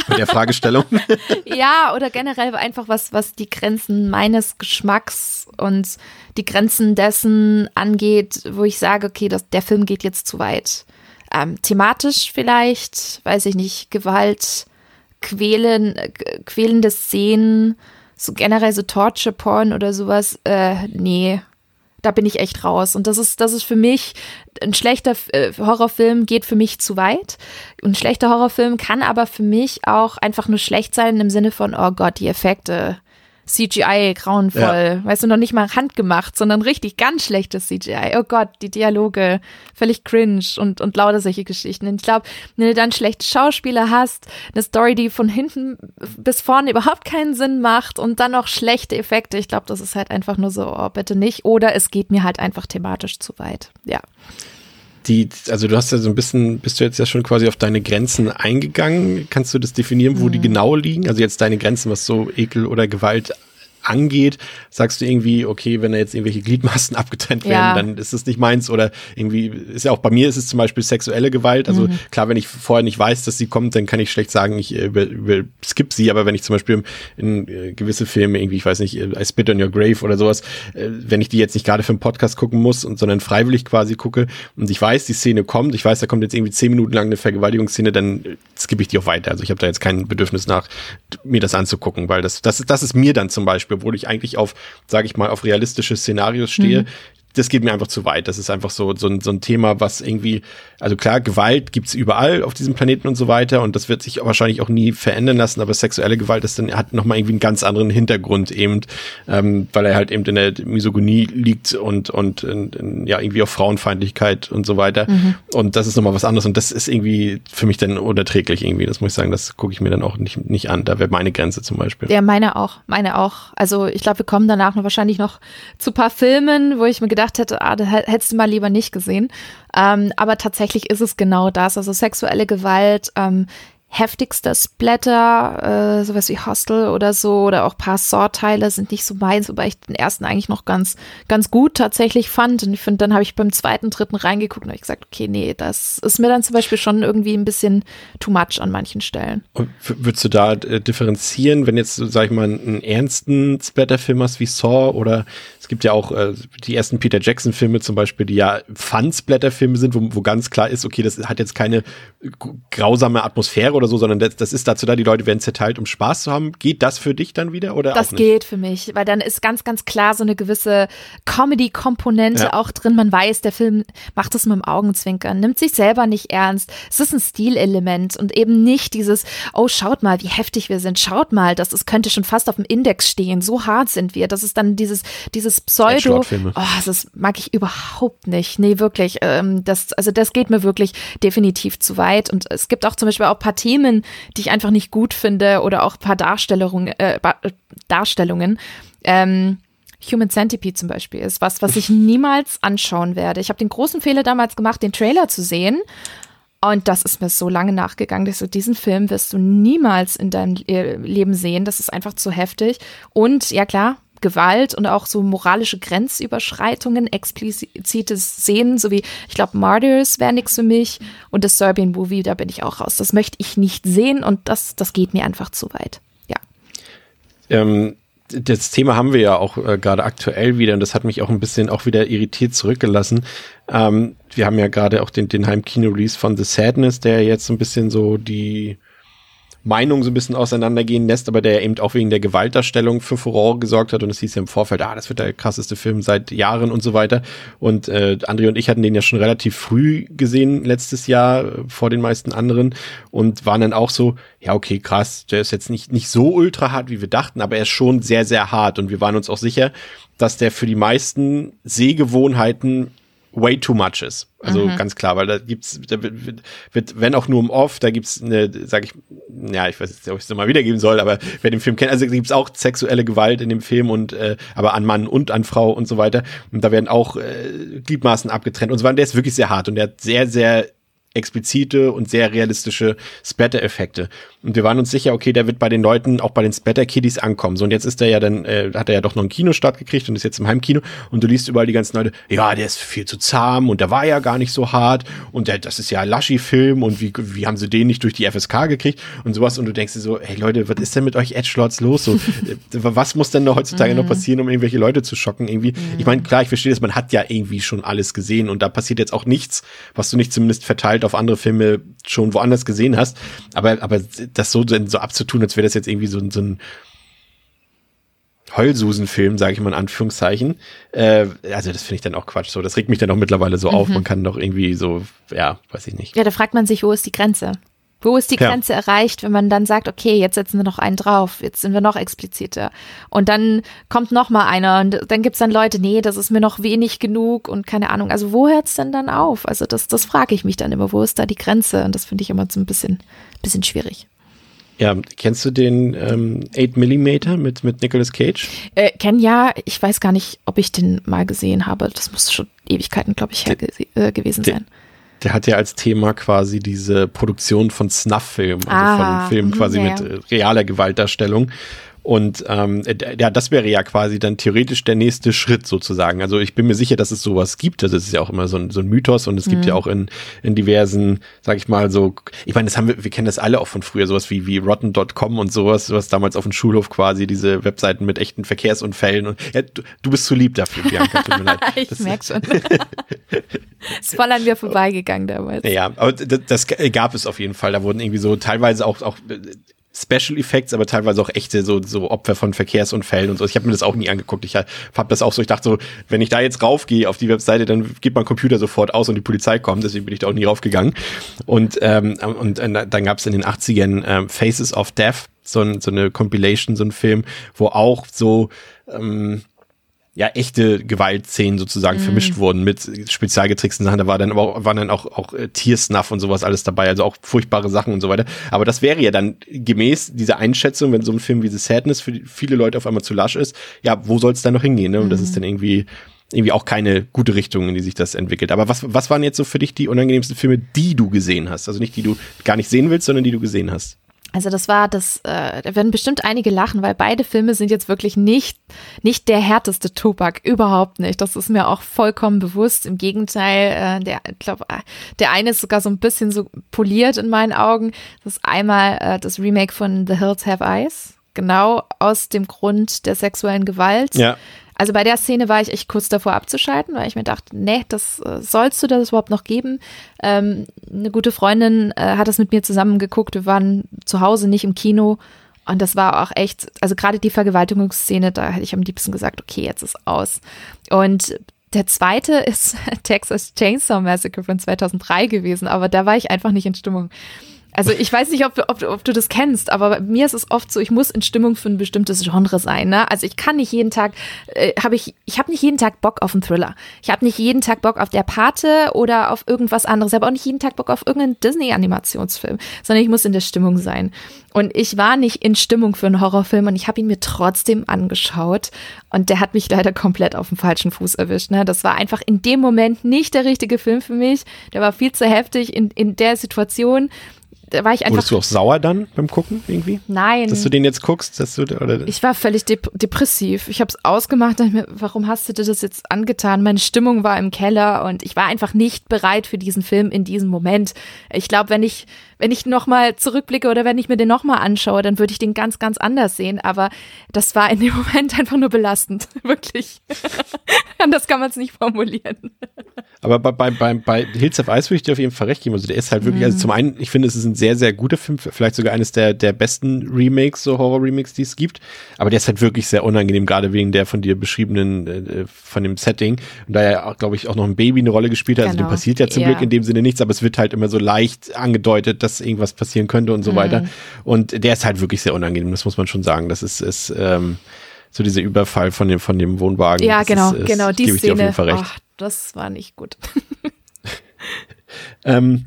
mit der Fragestellung. ja, oder generell einfach was, was die Grenzen meines Geschmacks und die Grenzen dessen angeht, wo ich sage, okay, das, der Film geht jetzt zu weit. Ähm, thematisch vielleicht, weiß ich nicht, Gewalt, quälen, quälende Szenen, so generell so Torture-Porn oder sowas, äh, nee, da bin ich echt raus. Und das ist, das ist für mich, ein schlechter äh, Horrorfilm geht für mich zu weit. Ein schlechter Horrorfilm kann aber für mich auch einfach nur schlecht sein im Sinne von, oh Gott, die Effekte CGI grauenvoll. Ja. Weißt du, noch nicht mal handgemacht, sondern richtig ganz schlechtes CGI. Oh Gott, die Dialoge, völlig cringe und, und lauter solche Geschichten. Und ich glaube, wenn du dann schlechte Schauspieler hast, eine Story, die von hinten bis vorne überhaupt keinen Sinn macht und dann noch schlechte Effekte, ich glaube, das ist halt einfach nur so, oh, bitte nicht. Oder es geht mir halt einfach thematisch zu weit. Ja die, also du hast ja so ein bisschen, bist du jetzt ja schon quasi auf deine Grenzen eingegangen. Kannst du das definieren, wo mhm. die genau liegen? Also jetzt deine Grenzen, was so Ekel oder Gewalt angeht, sagst du irgendwie, okay, wenn da jetzt irgendwelche Gliedmaßen abgetrennt werden, ja. dann ist das nicht meins oder irgendwie ist ja auch bei mir ist es zum Beispiel sexuelle Gewalt. Also mhm. klar, wenn ich vorher nicht weiß, dass sie kommt, dann kann ich schlecht sagen, ich äh, über, über skip sie, aber wenn ich zum Beispiel in äh, gewisse Filme irgendwie, ich weiß nicht, I Spit on Your Grave oder sowas, äh, wenn ich die jetzt nicht gerade für einen Podcast gucken muss und sondern freiwillig quasi gucke und ich weiß, die Szene kommt, ich weiß, da kommt jetzt irgendwie zehn Minuten lang eine Vergewaltigungsszene, dann skippe ich die auch weiter. Also ich habe da jetzt kein Bedürfnis nach, mir das anzugucken, weil das, das, das ist mir dann zum Beispiel obwohl ich eigentlich auf, sage ich mal, auf realistische Szenarios stehe, mhm das geht mir einfach zu weit. Das ist einfach so, so, ein, so ein Thema, was irgendwie, also klar, Gewalt gibt's überall auf diesem Planeten und so weiter und das wird sich wahrscheinlich auch nie verändern lassen, aber sexuelle Gewalt ist dann, hat nochmal irgendwie einen ganz anderen Hintergrund eben, ähm, weil er halt eben in der Misogonie liegt und, und in, in, ja, irgendwie auf Frauenfeindlichkeit und so weiter. Mhm. Und das ist nochmal was anderes und das ist irgendwie für mich dann unerträglich irgendwie. Das muss ich sagen, das gucke ich mir dann auch nicht, nicht an. Da wäre meine Grenze zum Beispiel. Ja, meine auch, meine auch. Also ich glaube, wir kommen danach noch wahrscheinlich noch zu paar Filmen, wo ich mir gedacht gedacht hätte, ah, da hättest du mal lieber nicht gesehen. Ähm, aber tatsächlich ist es genau das. Also sexuelle Gewalt ähm, heftigster Splatter, äh, sowas wie Hostel oder so, oder auch paar Saw-Teile sind nicht so meins, wobei ich den ersten eigentlich noch ganz, ganz gut tatsächlich fand. Und ich finde, dann habe ich beim zweiten, dritten reingeguckt und habe gesagt, okay, nee, das ist mir dann zum Beispiel schon irgendwie ein bisschen too much an manchen Stellen. Und würdest du da äh, differenzieren, wenn jetzt, sag ich mal, einen ernsten Splatter-Film hast wie Saw oder es gibt ja auch äh, die ersten Peter Jackson-Filme zum Beispiel, die ja Fun-Splatter-Filme sind, wo, wo ganz klar ist, okay, das hat jetzt keine grausame Atmosphäre oder so, sondern das, das ist dazu da, die Leute werden zerteilt, um Spaß zu haben. Geht das für dich dann wieder oder Das geht für mich, weil dann ist ganz, ganz klar so eine gewisse Comedy-Komponente ja. auch drin. Man weiß, der Film macht das mit dem Augenzwinkern, nimmt sich selber nicht ernst. Es ist ein Stilelement und eben nicht dieses, oh, schaut mal, wie heftig wir sind. Schaut mal, das ist, könnte schon fast auf dem Index stehen. So hart sind wir. Das ist dann dieses, dieses Pseudo. Oh, das mag ich überhaupt nicht. Nee, wirklich. Ähm, das, also das geht mir wirklich definitiv zu weit. Und es gibt auch zum Beispiel auch ein paar Themen, die ich einfach nicht gut finde oder auch ein paar Darstellungen, äh, Darstellungen. Ähm, Human Centipede zum Beispiel ist was, was ich niemals anschauen werde. Ich habe den großen Fehler damals gemacht, den Trailer zu sehen. Und das ist mir so lange nachgegangen, dass du diesen Film wirst du niemals in deinem Leben sehen. Das ist einfach zu heftig. Und ja klar, Gewalt und auch so moralische Grenzüberschreitungen, explizites Szenen, so wie, ich glaube, Martyrs wäre nichts für mich und das Serbian Movie, da bin ich auch raus. Das möchte ich nicht sehen und das, das geht mir einfach zu weit. Ja. Ähm, das Thema haben wir ja auch äh, gerade aktuell wieder und das hat mich auch ein bisschen auch wieder irritiert zurückgelassen. Ähm, wir haben ja gerade auch den, den Heimkino-Release von The Sadness, der jetzt ein bisschen so die Meinungen so ein bisschen auseinandergehen lässt, aber der eben auch wegen der Gewaltdarstellung für Furore gesorgt hat. Und es hieß ja im Vorfeld, ah, das wird der krasseste Film seit Jahren und so weiter. Und äh, André und ich hatten den ja schon relativ früh gesehen letztes Jahr äh, vor den meisten anderen. Und waren dann auch so, ja, okay, krass, der ist jetzt nicht, nicht so ultra hart, wie wir dachten, aber er ist schon sehr, sehr hart. Und wir waren uns auch sicher, dass der für die meisten Sehgewohnheiten way too much ist. Also mhm. ganz klar, weil da gibt's, da wird, wird, wenn auch nur im Off, da gibt's eine, sag ich, ja, ich weiß jetzt, ob ich es nochmal wiedergeben soll, aber wer den Film kennt, also gibt's auch sexuelle Gewalt in dem Film und äh, aber an Mann und an Frau und so weiter. Und da werden auch äh, Gliedmaßen abgetrennt und so weiter. Der ist wirklich sehr hart und der hat sehr, sehr explizite und sehr realistische Splatter-Effekte. Und wir waren uns sicher, okay, der wird bei den Leuten, auch bei den Splatter-Kiddies ankommen. So, und jetzt ist er ja dann, äh, hat er ja doch noch einen Kinostart gekriegt und ist jetzt im Heimkino und du liest überall die ganzen Leute, ja, der ist viel zu zahm und der war ja gar nicht so hart und der, das ist ja ein Laschi-Film und wie, wie haben sie den nicht durch die FSK gekriegt und sowas und du denkst dir so, hey Leute, was ist denn mit euch Edgelords los? So, äh, was muss denn noch heutzutage noch mhm. passieren, um irgendwelche Leute zu schocken? Irgendwie, ich meine, klar, ich verstehe das, man hat ja irgendwie schon alles gesehen und da passiert jetzt auch nichts, was du nicht zumindest verteilt auf andere Filme schon woanders gesehen hast. Aber, aber das so, so abzutun, als wäre das jetzt irgendwie so, so ein Heulsusen-Film, sage ich mal in Anführungszeichen. Äh, also das finde ich dann auch Quatsch. So, das regt mich dann auch mittlerweile so mhm. auf. Man kann doch irgendwie so, ja, weiß ich nicht. Ja, da fragt man sich, wo ist die Grenze? Wo ist die Grenze ja. erreicht, wenn man dann sagt, okay, jetzt setzen wir noch einen drauf, jetzt sind wir noch expliziter. Und dann kommt noch mal einer und dann gibt's dann Leute, nee, das ist mir noch wenig genug und keine Ahnung. Also wo hört's denn dann auf? Also das, das frage ich mich dann immer, wo ist da die Grenze? Und das finde ich immer so ein bisschen, bisschen schwierig. Ja, kennst du den ähm, 8 mm mit, mit Nicolas Cage? Äh, kenn ja, ich weiß gar nicht, ob ich den mal gesehen habe. Das muss schon Ewigkeiten, glaube ich, her äh, gewesen sein. Der hat ja als Thema quasi diese Produktion von Snuff-Filmen, also ah, von Filmen quasi ja. mit äh, realer Gewaltdarstellung. Und ähm, ja, das wäre ja quasi dann theoretisch der nächste Schritt sozusagen. Also ich bin mir sicher, dass es sowas gibt. Also es ist ja auch immer so ein, so ein Mythos und es mhm. gibt ja auch in, in diversen, sag ich mal, so, ich meine, das haben wir, wir kennen das alle auch von früher, sowas wie, wie Rotten.com und sowas, was damals auf dem Schulhof quasi diese Webseiten mit echten Verkehrsunfällen und ja, du, du bist zu lieb dafür, Bianca, tut mir leid. ich das, merk schon. ist voll an mir vorbeigegangen damals. Ja, aber das, das gab es auf jeden Fall. Da wurden irgendwie so teilweise auch, auch Special Effects, aber teilweise auch echte so, so Opfer von Verkehrsunfällen und so. Ich habe mir das auch nie angeguckt. Ich habe das auch so, ich dachte so, wenn ich da jetzt raufgehe auf die Webseite, dann geht mein Computer sofort aus und die Polizei kommt. Deswegen bin ich da auch nie raufgegangen. Und, ähm, und äh, dann gab es in den 80ern ähm, Faces of Death, so, ein, so eine Compilation, so ein Film, wo auch so ähm, ja echte Gewaltszenen sozusagen mm. vermischt wurden mit spezialgetricksten Sachen. Da war dann aber auch, waren dann auch, auch äh, Tiersnuff und sowas alles dabei, also auch furchtbare Sachen und so weiter. Aber das wäre ja dann gemäß dieser Einschätzung, wenn so ein Film wie The Sadness für viele Leute auf einmal zu lasch ist, ja, wo soll es dann noch hingehen? Ne? Und mm. das ist dann irgendwie irgendwie auch keine gute Richtung, in die sich das entwickelt. Aber was, was waren jetzt so für dich die unangenehmsten Filme, die du gesehen hast? Also nicht die du gar nicht sehen willst, sondern die du gesehen hast. Also das war das, äh, da werden bestimmt einige lachen, weil beide Filme sind jetzt wirklich nicht, nicht der härteste Tobak, überhaupt nicht. Das ist mir auch vollkommen bewusst. Im Gegenteil, äh, der, ich äh, der eine ist sogar so ein bisschen so poliert in meinen Augen. Das ist einmal äh, das Remake von The Hills Have Eyes, genau aus dem Grund der sexuellen Gewalt. Ja. Also bei der Szene war ich echt kurz davor abzuschalten, weil ich mir dachte, nee, das äh, sollst du das überhaupt noch geben. Ähm, eine gute Freundin äh, hat das mit mir zusammen geguckt. Wir waren zu Hause, nicht im Kino. Und das war auch echt, also gerade die Vergewaltigungsszene, da hätte ich am liebsten gesagt, okay, jetzt ist aus. Und der zweite ist Texas Chainsaw Massacre von 2003 gewesen, aber da war ich einfach nicht in Stimmung. Also ich weiß nicht, ob du, ob, ob du das kennst, aber mir ist es oft so, ich muss in Stimmung für ein bestimmtes Genre sein. Ne? Also ich kann nicht jeden Tag, äh, habe ich, ich habe nicht jeden Tag Bock auf einen Thriller. Ich habe nicht jeden Tag Bock auf der Pate oder auf irgendwas anderes. Ich habe auch nicht jeden Tag Bock auf irgendeinen Disney-Animationsfilm, sondern ich muss in der Stimmung sein. Und ich war nicht in Stimmung für einen Horrorfilm und ich habe ihn mir trotzdem angeschaut. Und der hat mich leider komplett auf dem falschen Fuß erwischt. Ne? Das war einfach in dem Moment nicht der richtige Film für mich. Der war viel zu heftig in, in der Situation da war ich einfach. Wurdest du auch sauer dann beim Gucken irgendwie? Nein. Dass du den jetzt guckst, dass du oder Ich war völlig dep depressiv. Ich habe es ausgemacht, dachte mir, warum hast du dir das jetzt angetan? Meine Stimmung war im Keller und ich war einfach nicht bereit für diesen Film in diesem Moment. Ich glaube, wenn ich wenn ich nochmal zurückblicke oder wenn ich mir den nochmal anschaue, dann würde ich den ganz, ganz anders sehen. Aber das war in dem Moment einfach nur belastend. Wirklich. Anders kann man es nicht formulieren. Aber bei, bei, bei, bei Hills of Ice würde ich dir auf jeden Fall recht geben. Also der ist halt wirklich, also mhm. also zum einen, ich finde, es ist ein sehr, sehr guter Film, vielleicht sogar eines der, der besten Remakes, so Horror-Remakes, die es gibt. Aber der ist halt wirklich sehr unangenehm, gerade wegen der von dir beschriebenen, äh, von dem Setting. Und da ja, glaube ich, auch noch ein Baby eine Rolle gespielt hat. Genau. Also dem genau. passiert ja zum ja. Glück in dem Sinne nichts, aber es wird halt immer so leicht angedeutet, dass irgendwas passieren könnte und so mhm. weiter. Und der ist halt wirklich sehr unangenehm, das muss man schon sagen. Das ist, ist ähm, so dieser Überfall von dem, von dem Wohnwagen. Ja, genau, ist, ist, genau, die Szene. Ach, das war nicht gut. ähm,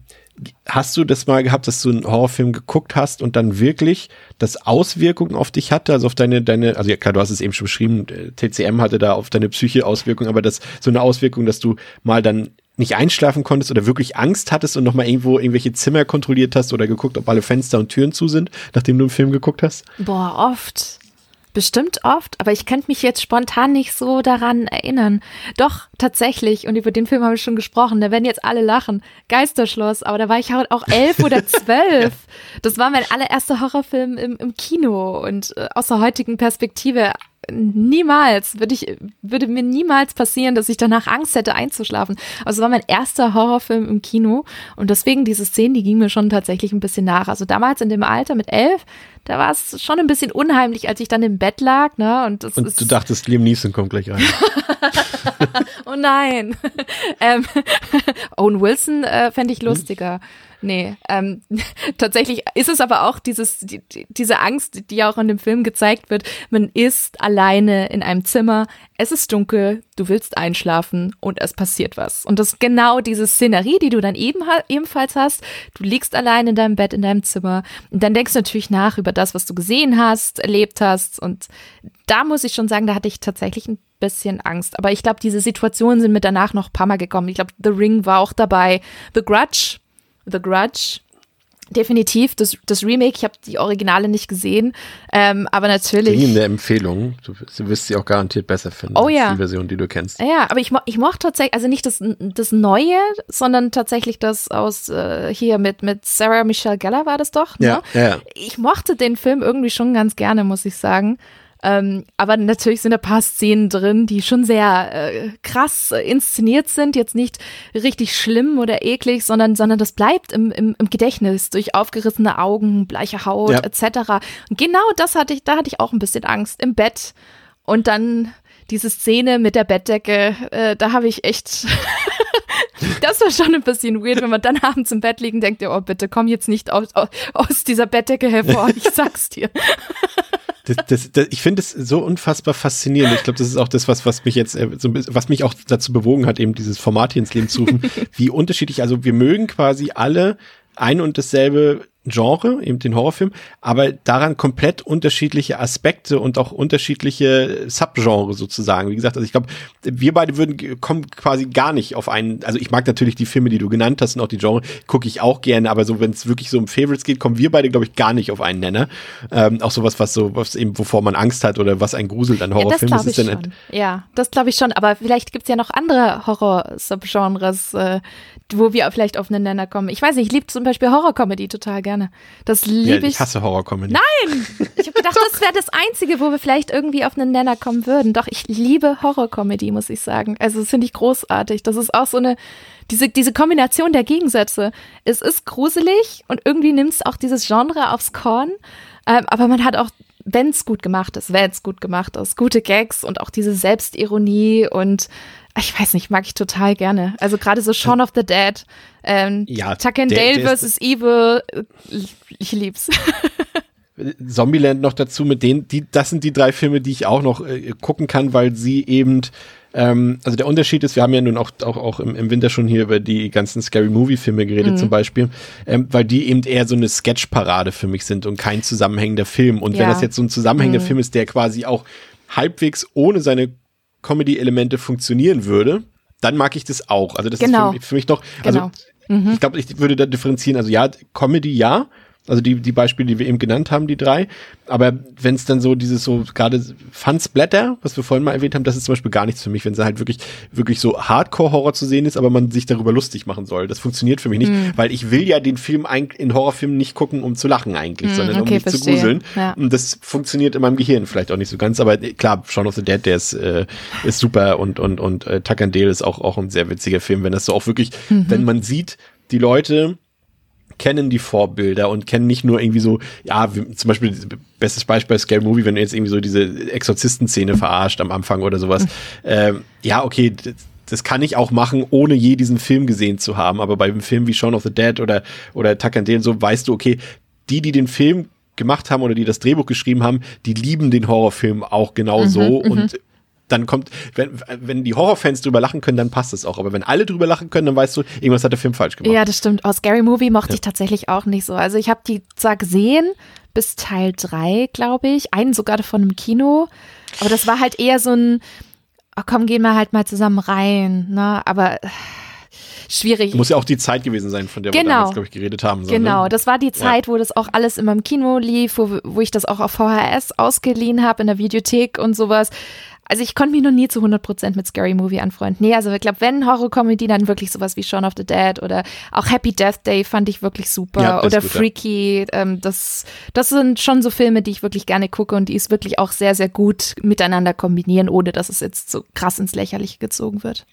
hast du das mal gehabt, dass du einen Horrorfilm geguckt hast und dann wirklich das Auswirkungen auf dich hatte, also auf deine, deine, also ja klar, du hast es eben schon beschrieben, TCM hatte da auf deine Psyche Auswirkungen, aber das so eine Auswirkung, dass du mal dann nicht einschlafen konntest oder wirklich Angst hattest und nochmal irgendwo irgendwelche Zimmer kontrolliert hast oder geguckt, ob alle Fenster und Türen zu sind, nachdem du einen Film geguckt hast? Boah, oft. Bestimmt oft, aber ich könnte mich jetzt spontan nicht so daran erinnern. Doch, tatsächlich, und über den Film haben wir schon gesprochen, da werden jetzt alle lachen. Geisterschloss, aber da war ich auch elf oder zwölf. Das war mein allererster Horrorfilm im, im Kino und äh, aus der heutigen Perspektive niemals, würde ich, würde mir niemals passieren, dass ich danach Angst hätte einzuschlafen. Also es war mein erster Horrorfilm im Kino und deswegen diese Szene, die ging mir schon tatsächlich ein bisschen nach. Also damals in dem Alter mit elf, da war es schon ein bisschen unheimlich, als ich dann im Bett lag, ne? Und, das und ist du dachtest, Liam Neeson kommt gleich rein. oh nein. ähm, Owen Wilson äh, fände ich lustiger. Nee, ähm, tatsächlich ist es aber auch dieses, die, diese Angst, die auch in dem Film gezeigt wird. Man ist alleine in einem Zimmer, es ist dunkel, du willst einschlafen und es passiert was. Und das ist genau diese Szenerie, die du dann eben, ebenfalls hast. Du liegst allein in deinem Bett, in deinem Zimmer und dann denkst du natürlich nach über das, was du gesehen hast, erlebt hast. Und da muss ich schon sagen, da hatte ich tatsächlich ein bisschen Angst. Aber ich glaube, diese Situationen sind mir danach noch ein paar Mal gekommen. Ich glaube, The Ring war auch dabei. The Grudge The Grudge. Definitiv, das, das Remake, ich habe die Originale nicht gesehen, ähm, aber natürlich. Dringende Empfehlung, du, du wirst sie auch garantiert besser finden oh, ja. als die Version, die du kennst. Ja, aber ich, ich mochte tatsächlich, also nicht das, das Neue, sondern tatsächlich das aus äh, hier mit, mit Sarah Michelle Gellar war das doch. Ne? Ja, ja. Ich mochte den Film irgendwie schon ganz gerne, muss ich sagen. Ähm, aber natürlich sind ein paar Szenen drin, die schon sehr äh, krass äh, inszeniert sind. Jetzt nicht richtig schlimm oder eklig, sondern, sondern das bleibt im, im, im Gedächtnis durch aufgerissene Augen, bleiche Haut ja. etc. Und genau das hatte ich, da hatte ich auch ein bisschen Angst im Bett. Und dann diese Szene mit der Bettdecke, äh, da habe ich echt. das war schon ein bisschen weird, wenn man dann abends im Bett liegt und denkt, oh bitte komm jetzt nicht aus, aus dieser Bettdecke hervor, ich sag's dir. Das, das, das, ich finde es so unfassbar faszinierend. Ich glaube, das ist auch das, was, was mich jetzt, äh, was mich auch dazu bewogen hat, eben dieses Format hier ins Leben zu rufen, wie unterschiedlich, also wir mögen quasi alle ein und dasselbe Genre, eben den Horrorfilm, aber daran komplett unterschiedliche Aspekte und auch unterschiedliche Subgenre sozusagen. Wie gesagt, also ich glaube, wir beide würden kommen quasi gar nicht auf einen, also ich mag natürlich die Filme, die du genannt hast und auch die Genre, gucke ich auch gerne, aber so, wenn es wirklich so um Favorites geht, kommen wir beide, glaube ich, gar nicht auf einen Nenner. Ähm, auch sowas, was so, was eben, wovor man Angst hat oder was ein gruselt an Horrorfilmen. Ja, das glaube ich schon. Ja, das glaube ich schon, aber vielleicht gibt's ja noch andere Horror-Subgenres, äh, wo wir vielleicht auf einen Nenner kommen. Ich weiß nicht, ich liebe zum Beispiel Horror-Comedy total gerne. Das liebe ja, ich. Ich hasse Horror-Comedy. Nein! Ich habe gedacht, das wäre das Einzige, wo wir vielleicht irgendwie auf einen Nenner kommen würden. Doch, ich liebe Horror-Comedy, muss ich sagen. Also, das finde ich großartig. Das ist auch so eine, diese, diese Kombination der Gegensätze. Es ist gruselig und irgendwie nimmt es auch dieses Genre aufs Korn. Ähm, aber man hat auch wenn es gut gemacht ist, wenn es gut gemacht ist, gute Gags und auch diese Selbstironie und ich weiß nicht, mag ich total gerne. Also gerade so Shaun of the Dead, ähm, ja, Tuck and der, Dale vs. Evil, ich lieb's. Zombieland noch dazu, mit denen, die, das sind die drei Filme, die ich auch noch äh, gucken kann, weil sie eben, ähm, also der Unterschied ist, wir haben ja nun auch, auch, auch im, im Winter schon hier über die ganzen Scary Movie-Filme geredet mhm. zum Beispiel, ähm, weil die eben eher so eine Sketch-Parade für mich sind und kein zusammenhängender Film. Und ja. wenn das jetzt so ein zusammenhängender mhm. Film ist, der quasi auch halbwegs ohne seine Comedy-Elemente funktionieren würde, dann mag ich das auch. Also das genau. ist für, für mich doch, also genau. mhm. ich glaube, ich würde da differenzieren. Also ja, Comedy ja, also die, die Beispiele, die wir eben genannt haben, die drei. Aber wenn es dann so dieses so gerade Fun Splatter, was wir vorhin mal erwähnt haben, das ist zum Beispiel gar nichts für mich, wenn es halt wirklich, wirklich so Hardcore-Horror zu sehen ist, aber man sich darüber lustig machen soll. Das funktioniert für mich nicht, mm. weil ich will ja den Film in Horrorfilmen nicht gucken, um zu lachen eigentlich, mm, sondern okay, um mich verstehe. zu gruseln. Ja. Und das funktioniert in meinem Gehirn vielleicht auch nicht so ganz. Aber klar, Shaun of the Dead, der ist, äh, ist super und, und, und äh, Tuck and Dale ist auch, auch ein sehr witziger Film, wenn das so auch wirklich, mhm. wenn man sieht, die Leute, kennen die Vorbilder und kennen nicht nur irgendwie so, ja, zum Beispiel, bestes Beispiel Scale Movie, wenn du jetzt irgendwie so diese Exorzisten-Szene verarscht am Anfang oder sowas. Mhm. Ähm, ja, okay, das kann ich auch machen, ohne je diesen Film gesehen zu haben. Aber bei einem Film wie Shaun of the Dead oder, oder Tuck and Dale, so weißt du, okay, die, die den Film gemacht haben oder die das Drehbuch geschrieben haben, die lieben den Horrorfilm auch genauso mhm, und dann kommt, wenn, wenn die Horrorfans drüber lachen können, dann passt es auch. Aber wenn alle drüber lachen können, dann weißt du, irgendwas hat der Film falsch gemacht. Ja, das stimmt. Aus Scary Movie mochte ja. ich tatsächlich auch nicht so. Also ich habe die zwar gesehen, bis Teil 3, glaube ich. Einen sogar von einem Kino. Aber das war halt eher so ein, oh komm, gehen wir halt mal zusammen rein. Ne? Aber schwierig. Muss ja auch die Zeit gewesen sein, von der wir Genau. damals, glaube ich, geredet haben. So, Genau, Ne? das war die Zeit, wo das auch alles immer im Kino lief, wo, wo ich das auch auf VHS ausgeliehen habe in der Videothek und sowas. Also ich konnte mich noch nie zu 100% mit Scary Movie anfreunden. Nee, also ich glaube, wenn Horror-Comedy, dann wirklich sowas wie Shaun of the Dead oder auch Happy Death Day fand ich wirklich super. Ja, oder gut. Freaky. Ähm, das, das sind schon so Filme, die ich wirklich gerne gucke und die es wirklich auch sehr, sehr gut miteinander kombinieren, ohne dass es jetzt so krass ins Lächerliche gezogen wird.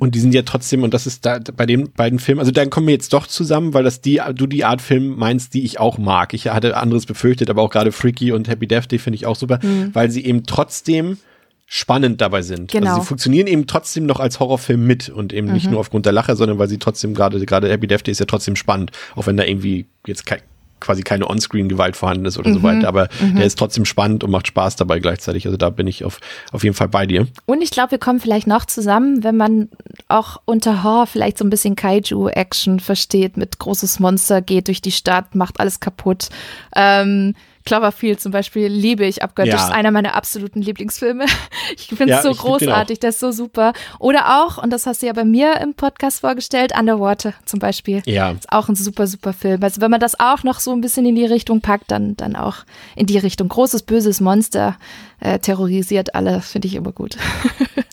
Und die sind ja trotzdem, und das ist da bei den beiden Filmen, also dann kommen wir jetzt doch zusammen, weil das die, du die Art Film meinst, die ich auch mag. Ich hatte anderes befürchtet, aber auch gerade Freaky und Happy Death Day finde ich auch super, weil sie eben trotzdem spannend dabei sind. Genau. Also sie funktionieren eben trotzdem noch als Horrorfilm mit und eben nicht nur aufgrund der Lache, sondern weil sie trotzdem gerade, gerade Happy Death Day ist ja trotzdem spannend, auch wenn da irgendwie jetzt kei- quasi keine Onscreen-Gewalt vorhanden ist oder so weiter, aber der ist trotzdem spannend und macht Spaß dabei gleichzeitig. Also da bin ich auf, auf jeden Fall bei dir. Und ich glaube, wir kommen vielleicht noch zusammen, wenn man auch unter Horror vielleicht so ein bisschen Kaiju-Action versteht, mit großes Monster geht durch die Stadt, macht alles kaputt. Ähm, Cloverfield zum Beispiel liebe ich abgöttisch. Ja. Das ist einer meiner absoluten Lieblingsfilme. Ich finde es Ja, so großartig, das ist so super. Oder auch, und das hast du ja bei mir im Podcast vorgestellt, Underwater zum Beispiel. Ja. Ist auch ein super, super Film. Also wenn man das auch noch so ein bisschen in die Richtung packt, dann, dann auch in die Richtung. Großes, böses Monster äh, terrorisiert alle, finde ich immer gut.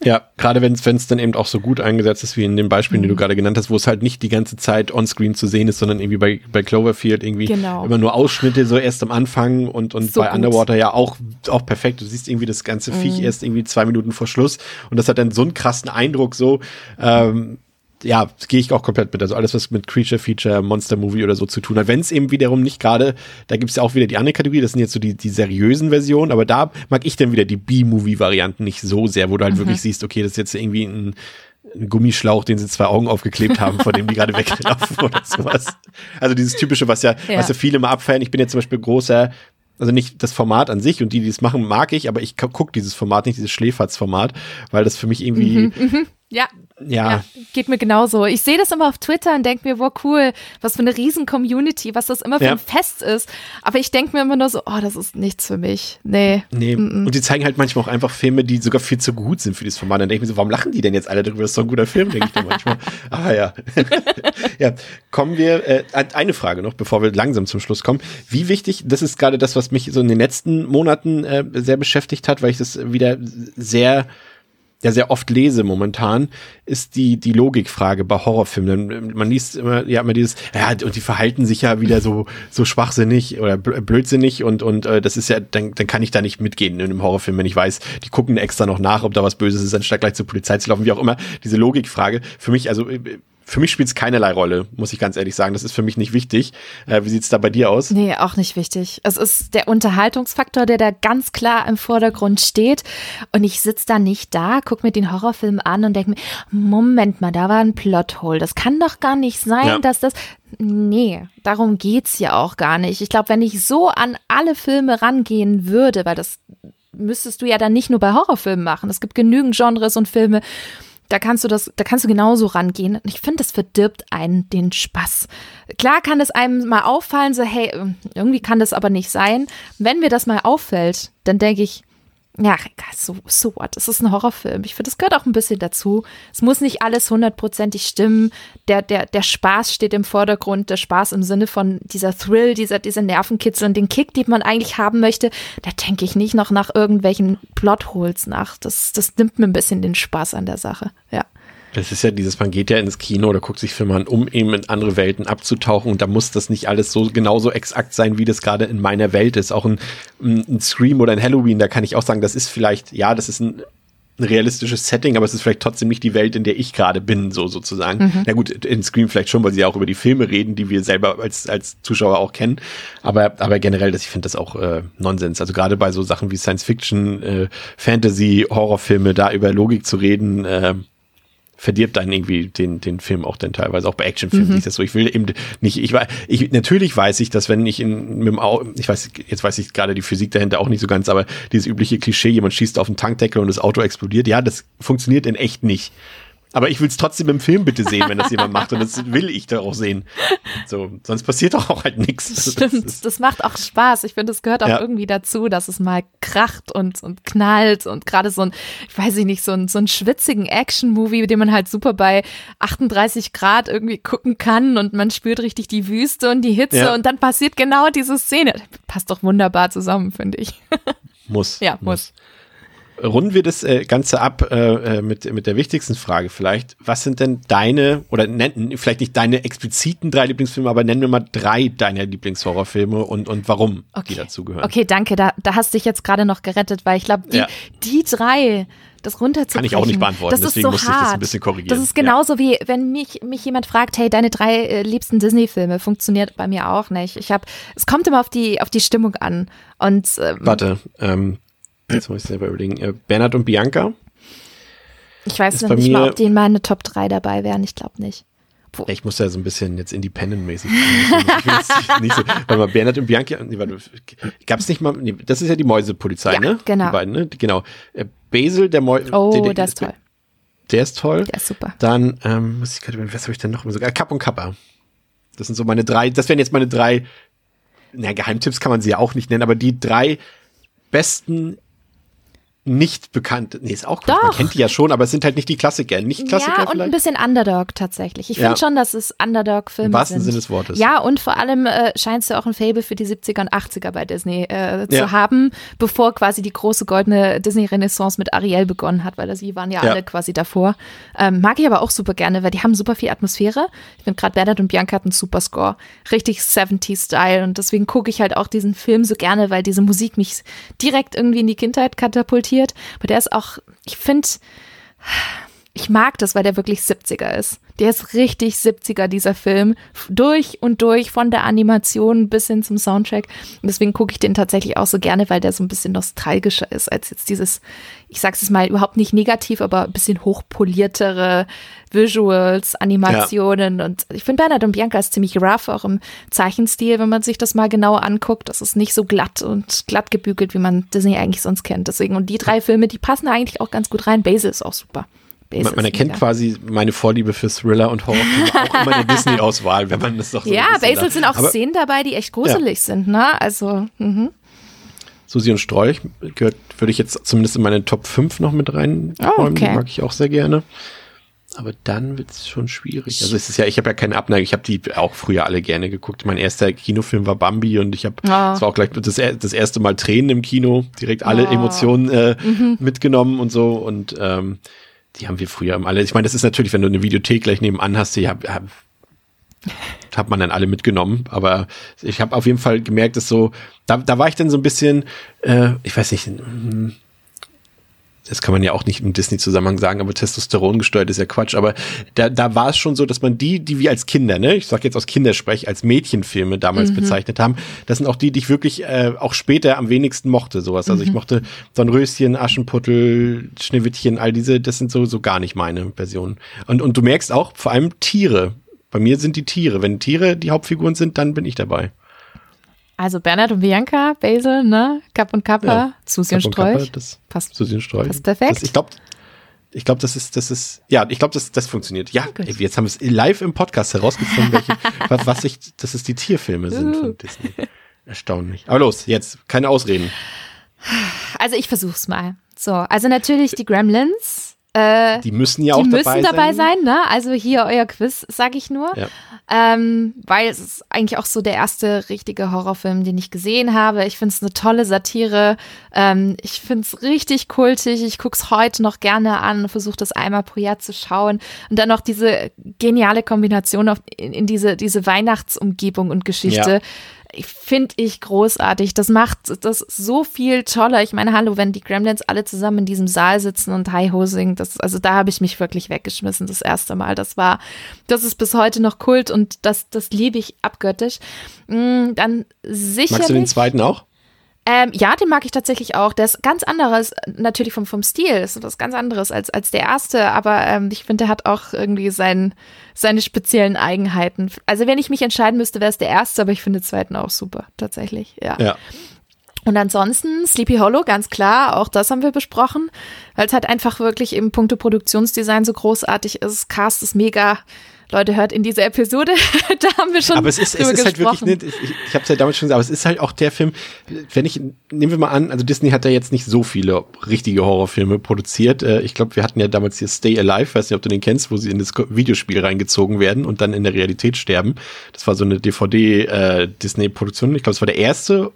Ja, gerade wenn es dann eben auch so gut eingesetzt ist, wie in den Beispielen, die du gerade genannt hast, wo es halt nicht die ganze Zeit onscreen zu sehen ist, sondern irgendwie bei, bei Cloverfield irgendwie Genau. immer nur Ausschnitte so erst am Anfang und, und So bei gut. Underwater ja auch, auch perfekt. Du siehst irgendwie das ganze Viech erst irgendwie zwei Minuten vor Schluss und das hat dann so einen krassen Eindruck so, ähm, ja, gehe ich auch komplett mit. Also alles, was mit Creature Feature, Monster Movie oder so zu tun hat. Wenn es eben wiederum nicht gerade, da gibt's ja auch wieder die andere Kategorie, das sind jetzt so die, die seriösen Versionen, aber da mag ich dann wieder die B-Movie-Varianten nicht so sehr, wo du halt wirklich siehst, okay, das ist jetzt irgendwie ein, ein Gummischlauch, den sie zwei Augen aufgeklebt haben, vor dem die gerade weglaufen oder sowas. Also dieses typische, was ja, Ja. was ja viele mal abfeiern. Ich bin jetzt zum Beispiel großer, also nicht das Format an sich und die, die es machen, mag ich, aber ich gucke dieses Format nicht, dieses Schläferz-Format, weil das für mich irgendwie, Ja, ja, Ja, geht mir genauso. Ich sehe das immer auf Twitter und denke mir, wow, cool, was für eine riesen Community, was das immer für Ja. ein Fest ist. Aber ich denke mir immer nur so, oh, das ist nichts für mich. Nee. Nee, und die zeigen halt manchmal auch einfach Filme, die sogar viel zu gut sind für dieses Format. Dann denke ich mir so, warum lachen die denn jetzt alle darüber? Das ist doch ein guter Film, denke ich dann manchmal. Aber ja. ja, kommen wir, äh, eine Frage noch, bevor wir langsam zum Schluss kommen. Wie wichtig, das ist gerade das, was mich so in den letzten Monaten äh, sehr beschäftigt hat, weil ich das wieder sehr ja sehr oft lese momentan, ist die, die Logikfrage bei Horrorfilmen. Denn Man liest immer, ja, immer dieses, ja, und die verhalten sich ja wieder so, so schwachsinnig oder bl- blödsinnig und, und äh, das ist ja, dann, dann kann ich da nicht mitgehen in einem Horrorfilm, wenn ich weiß, die gucken extra noch nach, ob da was Böses ist, anstatt gleich zur Polizei zu laufen, wie auch immer. Diese Logikfrage, für mich, also äh, für mich spielt es keinerlei Rolle, muss ich ganz ehrlich sagen. Das ist für mich nicht wichtig. Äh, wie sieht's da bei dir aus? Nee, auch nicht wichtig. Es ist der Unterhaltungsfaktor, der da ganz klar im Vordergrund steht. Und ich sitze da nicht da, guck mir den Horrorfilm an und denke mir, Moment mal, da war ein Plothole. Das kann doch gar nicht sein, Ja. dass das. Nee, darum geht's ja auch gar nicht. Ich glaube, wenn ich so an alle Filme rangehen würde, weil das müsstest du ja dann nicht nur bei Horrorfilmen machen. Es gibt genügend Genres und Filme, da kannst du das, da kannst du genauso rangehen. Und ich finde, das verdirbt einen den Spaß. Klar kann es einem mal auffallen, so, hey, irgendwie kann das aber nicht sein. Wenn mir das mal auffällt, dann denke ich, ja, so, so what? Es ist ein Horrorfilm. Ich finde, das gehört auch ein bisschen dazu. Es muss nicht alles hundertprozentig stimmen. Der, der, der Spaß steht im Vordergrund. Der Spaß im Sinne von dieser Thrill, dieser, dieser Nervenkitzel und den Kick, den man eigentlich haben möchte. Da denke ich nicht noch nach irgendwelchen Plotholes nach. Das, das nimmt mir ein bisschen den Spaß an der Sache. Ja. Das ist ja dieses, man geht ja ins Kino oder guckt sich Filme an, um eben in andere Welten abzutauchen und da muss das nicht alles so genauso exakt sein, wie das gerade in meiner Welt ist. Auch ein, ein Scream oder ein Halloween, da kann ich auch sagen, das ist vielleicht, ja, das ist ein, ein realistisches Setting, aber es ist vielleicht trotzdem nicht die Welt, in der ich gerade bin, so sozusagen. Na gut, in Scream vielleicht schon, weil sie ja auch über die Filme reden, die wir selber als, als Zuschauer auch kennen. Aber, aber generell, das, ich finde das auch äh, Nonsens. Also gerade bei so Sachen wie Science Fiction, äh, Fantasy, Horrorfilme, da über Logik zu reden, äh, verdirbt einen irgendwie den, den Film auch dann teilweise, auch bei Actionfilmen Mhm. ist das so. Ich will eben nicht, ich weiß, ich, natürlich weiß ich, dass wenn ich in, mit dem Au, ich weiß, jetzt weiß ich gerade die Physik dahinter auch nicht so ganz, aber dieses übliche Klischee, jemand schießt auf den Tankdeckel und das Auto explodiert, ja, das funktioniert in echt nicht. Aber ich will es trotzdem im Film bitte sehen, wenn das jemand macht. Und das will ich doch auch sehen. So, sonst passiert doch auch halt nichts. Stimmt, das macht auch Spaß. Ich finde, das gehört auch Ja. irgendwie dazu, dass es mal kracht und, und knallt und gerade so ein, ich weiß ich nicht, so ein, so ein schwitzigen Action-Movie, den man halt super bei 38 Grad irgendwie gucken kann und man spürt richtig die Wüste und die Hitze Ja. und dann passiert genau diese Szene. Passt doch wunderbar zusammen, finde ich. Muss. Ja, muss. Runden wir das äh, Ganze ab äh, äh, mit, mit der wichtigsten Frage vielleicht. Was sind denn deine, oder nennen, vielleicht nicht deine expliziten drei Lieblingsfilme, aber nennen wir mal drei deiner Lieblingshorrorfilme und, und warum die dazugehören. Okay, danke. Da, da hast du dich jetzt gerade noch gerettet, weil ich glaube, die, Ja. die drei, das runterzubrechen. Kann ich auch nicht beantworten, das deswegen ist so musste ich das ein hart. bisschen korrigieren. Das ist genauso wie, wenn mich, mich jemand fragt, hey, deine drei äh, liebsten Disney-Filme, funktioniert bei mir auch nicht. Ich habe, es kommt immer auf die, auf die Stimmung an. Und ähm, Warte, ähm, jetzt muss ich selber überlegen. Äh, Bernhard und Bianca. ich weiß noch nicht mal, ob die in meine Top 3 dabei wären. Ich glaube nicht. Ja, ich muss ja so ein bisschen jetzt independent-mäßig. nicht so, warte mal, Bernhard und Bianca, nee, warte, gab's nicht mal, nee, das ist ja die Mäusepolizei, Ja, ne? genau. Die beiden, ne? Genau. Äh, Basil, der Mäu Oh, der, der, das ist toll. Der ist toll. Der ist super. Dann, ähm, muss ich gerade überlegen, was habe ich denn noch? Sogar Kapp und Kappa. Das sind so meine drei, das wären jetzt meine drei, na, Geheimtipps kann man sie ja auch nicht nennen, aber die drei besten nicht bekannt. Nee, ist auch gut. Man Doch. kennt die ja schon, aber es sind halt nicht die Klassiker. Nicht Klassiker ja, und ein vielleicht? bisschen Underdog tatsächlich. Ich Ja. finde schon, dass es Underdog-Filme Im sind. wahrsten Sinne des Wortes. Ja, und vor allem äh, scheinst du auch ein Fable für die 70er und 80er bei Disney äh, zu Ja. haben, bevor quasi die große goldene Disney-Renaissance mit Ariel begonnen hat, weil das, die waren ja, Ja. alle quasi davor. Ähm, mag ich aber auch super gerne, weil die haben super viel Atmosphäre. Ich finde gerade Bernhard und Bianca hatten einen super Score. Richtig 70s-Style und deswegen gucke ich halt auch diesen Film so gerne, weil diese Musik mich direkt irgendwie in die Kindheit katapultiert. Aber der ist auch, ich finde, ich mag das, weil der wirklich 70er ist. Der ist richtig 70er, dieser Film. Durch und durch, von der Animation bis hin zum Soundtrack. Und deswegen gucke ich den tatsächlich auch so gerne, weil der so ein bisschen nostalgischer ist als jetzt dieses, ich sag's jetzt mal überhaupt nicht negativ, aber ein bisschen hochpoliertere Visuals, Animationen. Und ich finde Bernhard und Bianca ist ziemlich rough, auch im Zeichenstil, wenn man sich das mal genauer anguckt. Das ist nicht so glatt und glatt gebügelt, wie man Disney eigentlich sonst kennt. Deswegen, und die drei Filme, die passen eigentlich auch ganz gut rein. Basil ist auch super. Basil Man, man ist erkennt mega. quasi meine Vorliebe für Thriller und Horrorfilme auch in meiner Disney-Auswahl, wenn man das doch so Ja, Basil sind auch Aber Szenen dabei, die echt gruselig sind, ne? Also, mhm. Susi und Strolch gehört, würde ich jetzt zumindest in meine Top 5 noch mit rein. Oh, okay. Die mag ich auch sehr gerne. Aber dann wird es schon schwierig. Also es ist ja, ich habe ja keine Abneigung. Ich habe die auch früher alle gerne geguckt. Mein erster Kinofilm war Bambi und ich habe, Ah. das war auch gleich das, das erste Mal Tränen im Kino, direkt alle Oh. Emotionen äh, mitgenommen und so. Und ähm, die haben wir früher alle. Ich meine, das ist natürlich, wenn du eine Videothek gleich nebenan hast, die hab, hab, hat man dann alle mitgenommen. Aber ich habe auf jeden Fall gemerkt, dass so, da, da war ich dann so ein bisschen, äh, ich weiß nicht, hm, das kann man ja auch nicht im Disney-Zusammenhang sagen, aber Testosteron gesteuert ist ja Quatsch. Aber da, da war es schon so, dass man die, die wir als Kinder, ne, ich sag jetzt aus Kindersprech, als Mädchenfilme damals bezeichnet haben, das sind auch die, die ich wirklich äh, auch später am wenigsten mochte, sowas. Also ich mochte Dornröschen, Aschenputtel, Schneewittchen, all diese, das sind so, so gar nicht meine Versionen. Und, und du merkst auch, vor allem Tiere. Bei mir sind die Tiere. Wenn Tiere die Hauptfiguren sind, dann bin ich dabei. Also Bernhard und Bianca, Basil, ne? Kapp und Kappa, Ja. Susi und Kappa, Strolch. das Passt. Susi und Strolch. Passt perfekt. Das, ich glaube, ich glaube, das ist, das ist, ja, ich glaube, das, das funktioniert. Ja, ey, jetzt haben wir es live im Podcast herausgefunden, welche, was, was ich, dass es die Tierfilme sind Uh. von Disney. Erstaunlich. Aber los, jetzt, keine Ausreden. Also ich versuch's mal. So, also natürlich die Gremlins. Äh, Die müssen ja die auch müssen dabei, dabei sein. sein, ne? Also hier euer Quiz, sag ich nur. Ja. Ähm, weil es ist eigentlich auch so der erste richtige Horrorfilm, den ich gesehen habe. Ich finde es eine tolle Satire. Ähm, ich finde es richtig kultig. Ich gucke es heute noch gerne an, versuche das einmal pro Jahr zu schauen. Und dann noch diese geniale Kombination auf, in, in diese, diese Weihnachtsumgebung und Geschichte. Ja. Finde ich großartig. Das macht das so viel toller. Ich meine, hallo, wenn die Gremlins alle zusammen in diesem Saal sitzen und Hi Ho singen, das, also da habe ich mich wirklich weggeschmissen das erste Mal. Das war, das ist bis heute noch Kult und das, das liebe ich abgöttisch. Mm, Dann sicherlich. Magst du den zweiten auch? Ähm, ja, den mag ich tatsächlich auch. Der ist ganz anderes, natürlich vom, vom Stil, ist was ganz anderes als, als der erste, aber ähm, ich finde, der hat auch irgendwie sein, seine speziellen Eigenheiten. Also wenn ich mich entscheiden müsste, wäre es der erste, aber ich finde den zweiten auch super, tatsächlich, ja. Ja. Und ansonsten Sleepy Hollow, ganz klar, auch das haben wir besprochen, weil es halt einfach wirklich im Punkto Produktionsdesign so großartig ist. Cast ist mega. Leute, hört in diese Episode, da haben wir schon Aber es ist, es ist halt wirklich, ne, ich, ich habe es ja damals schon gesagt, aber es ist halt auch der Film, wenn ich, nehmen wir mal an, also Disney hat ja jetzt nicht so viele richtige Horrorfilme produziert. Äh, Ich glaube, wir hatten ja damals hier Stay Alive, weiß nicht, ob du den kennst, wo sie in das Videospiel reingezogen werden und dann in der Realität sterben. Das war so eine DVD-Disney-Produktion. ich glaube, es war der erste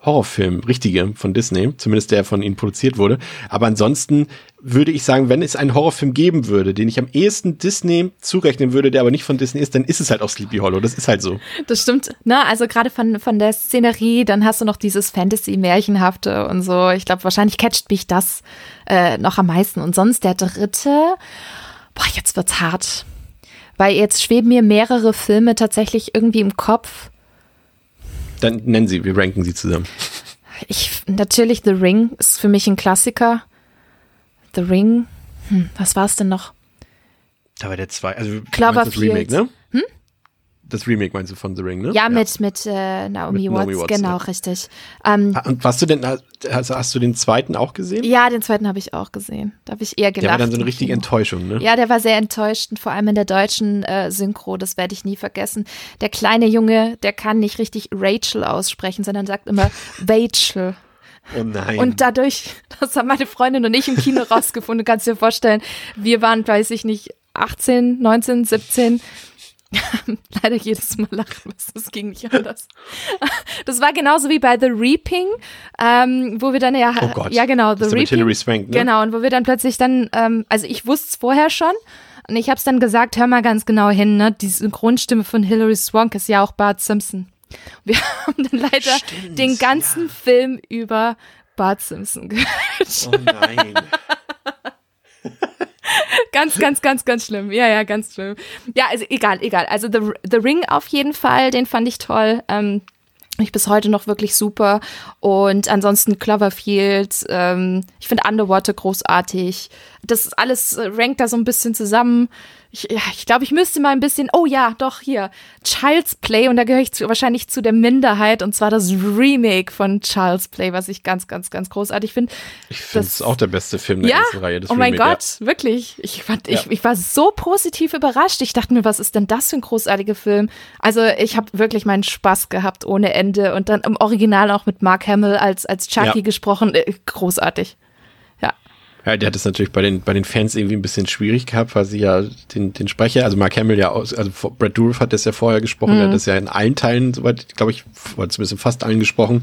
Horrorfilm, richtige von Disney, zumindest der von ihnen produziert wurde. Aber ansonsten würde ich sagen, wenn es einen Horrorfilm geben würde, den ich am ehesten Disney zurechnen würde, der aber nicht von Disney ist, dann ist es halt auch Sleepy Hollow. Das ist halt so. Das stimmt. Ne? Also gerade von, von der Szenerie, dann hast du noch dieses Fantasy-Märchenhafte und so. Ich glaube, wahrscheinlich catcht mich das äh, noch am meisten. Und sonst der dritte, boah, jetzt wird's hart. Weil jetzt schweben mir mehrere Filme tatsächlich irgendwie im Kopf. Dann nennen sie, wir ranken sie zusammen. Ich, natürlich The Ring ist für mich ein Klassiker. The Ring, hm, was war es denn noch? Da war der zwei, also Cloverfield. Remake, ne? Das Remake meinst du von The Ring, ne? Ja, mit, mit äh, Naomi, Mit Watts, Naomi Watts, genau, ja. richtig. Ähm, Ah, Und hast du denn, hast, hast du den zweiten auch gesehen? ja, den zweiten habe ich auch gesehen. Da habe ich eher gelacht. der war dann so eine richtige. Enttäuschung, ne? Ja, der war sehr enttäuscht, vor allem in der deutschen äh, Synchro, das werde ich nie vergessen. Der kleine Junge, der kann nicht richtig Rachel aussprechen, sondern sagt immer Rachel. Oh nein. Und dadurch, das haben meine Freundin und ich im Kino rausgefunden, kannst du dir vorstellen, wir waren, weiß ich nicht, 18, 19, 17. Leider jedes Mal lachen müssen, das ging nicht anders. Das war genauso wie bei The Reaping, ähm, wo wir dann ja, Oh Gott. ja genau, The Das ist mit Reaping. Swank, ne? Genau, und wo wir dann plötzlich dann, ähm, also ich wusste es vorher schon und ich habe es dann gesagt, hör mal ganz genau hin, ne, die Synchronstimme von Hilary Swank ist ja auch Bart Simpson. Wir haben dann leider Stimmt, den ganzen Film über Bart Simpson gehört. oh nein. Ganz, ganz, ganz, ganz schlimm. Ja, ja, ganz schlimm. Ja, also egal, egal. Also The, The Ring auf jeden Fall, den fand ich toll. Ähm, ich bis heute noch wirklich super. Und ansonsten Cloverfield, ähm, ich finde Underwater großartig. Das alles rankt da so ein bisschen zusammen. Ich, ja, ich glaube, ich müsste mal ein bisschen, oh ja, doch hier, Child's Play, und da gehöre ich zu, wahrscheinlich zu der Minderheit, und zwar das Remake von Child's Play, was ich ganz, ganz, ganz großartig finde. Ich finde es auch der beste Film der Ja, ganzen Reihe. Das oh mein Remake, Gott, wirklich. Ich, fand, ich, Ja. ich war so positiv überrascht. Ich dachte mir, was ist denn das für ein großartiger Film? Also ich habe wirklich meinen Spaß gehabt ohne Ende und dann im Original auch mit Mark Hamill als, als Chucky Ja. gesprochen. Äh, großartig. Ja. Der hat es natürlich bei den, bei den Fans irgendwie ein bisschen schwierig gehabt, weil sie ja den, den Sprecher, also Mark Hamill ja aus, also Brad Dourif hat das ja vorher gesprochen, Mhm. der hat das ja in allen Teilen, soweit, glaube ich, oder zumindest in fast allen gesprochen.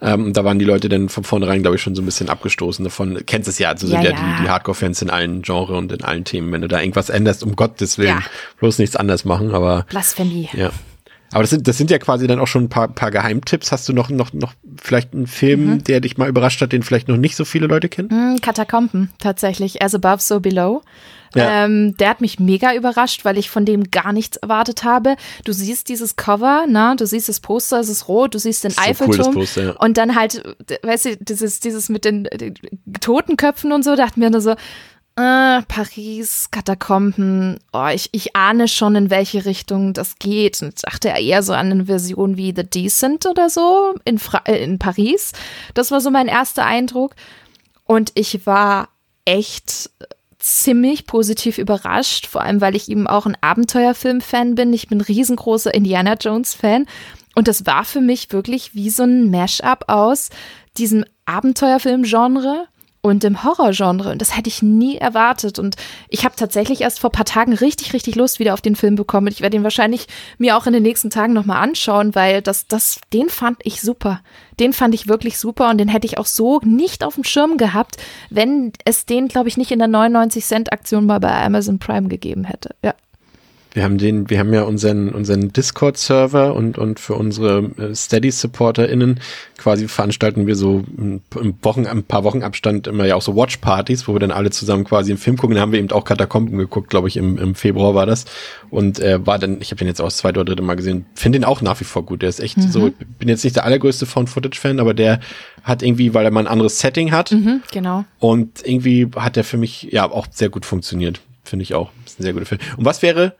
Ähm, und da waren die Leute dann von vornherein, glaube ich, schon so ein bisschen abgestoßen davon. Kennst es ja, also sind Ja, ja, ja. die, die Hardcore-Fans in allen Genres und in allen Themen. Wenn du da irgendwas änderst, um Gottes Willen, Ja. bloß nichts anders machen, aber Blasphemie. ja. Aber das sind, das sind ja quasi dann auch schon ein paar, paar Geheimtipps. Hast du noch, noch, noch vielleicht einen Film, Mhm. der dich mal überrascht hat, den vielleicht noch nicht so viele Leute kennen? Hm, Katakomben, tatsächlich. As above, so below. Ja. Ähm, der hat mich mega überrascht, weil ich von dem gar nichts erwartet habe. Du siehst dieses Cover, ne? du siehst das Poster, es ist rot, du siehst den Eiffelturm Poster, ja. und dann halt, d- weißt du, dieses, dieses mit den, den Totenköpfen und so, dachten wir nur so, äh, Paris, Katakomben, oh, ich, ich ahne schon, in welche Richtung das geht. Und dachte eher so an eine Version wie The Decent oder so in, Fra äh, in Paris. Das war so mein erster Eindruck. Und ich war echt ziemlich positiv überrascht, vor allem weil ich eben auch ein Abenteuerfilm-Fan bin. Ich bin riesengroßer Indiana Jones-Fan. Und das war für mich wirklich wie so ein Mash-up aus diesem Abenteuerfilm-Genre und dem Horrorgenre. Und das hätte ich nie erwartet. Und ich habe tatsächlich erst vor paar Tagen richtig, richtig Lust wieder auf den Film bekommen. Ich werde ihn wahrscheinlich mir auch in den nächsten Tagen nochmal anschauen, weil das, das, den fand ich super. Den fand ich wirklich super und den hätte ich auch so nicht auf dem Schirm gehabt, wenn es den, glaube ich, nicht in der 99 Cent Aktion mal bei Amazon Prime gegeben hätte. Ja. Wir haben den, wir haben ja unseren, unseren Discord-Server und, und für unsere äh, Steady-SupporterInnen quasi veranstalten wir so im Wochen, ein paar Wochen Abstand immer ja auch so Watch-Partys, wo wir dann alle zusammen quasi einen Film gucken. Da haben wir eben auch Katakomben geguckt, glaube ich, im, im Februar war das. Und äh, war dann, ich habe den jetzt auch das zweite oder dritte Mal gesehen, finde den auch nach wie vor gut. Der ist echt so, ich bin jetzt nicht der allergrößte Found-Footage-Fan, aber der hat irgendwie, weil er mal ein anderes Setting hat, Mhm, genau. und irgendwie hat der für mich ja auch sehr gut funktioniert. Finde ich auch. Ist ein sehr guter Film. Und was wäre,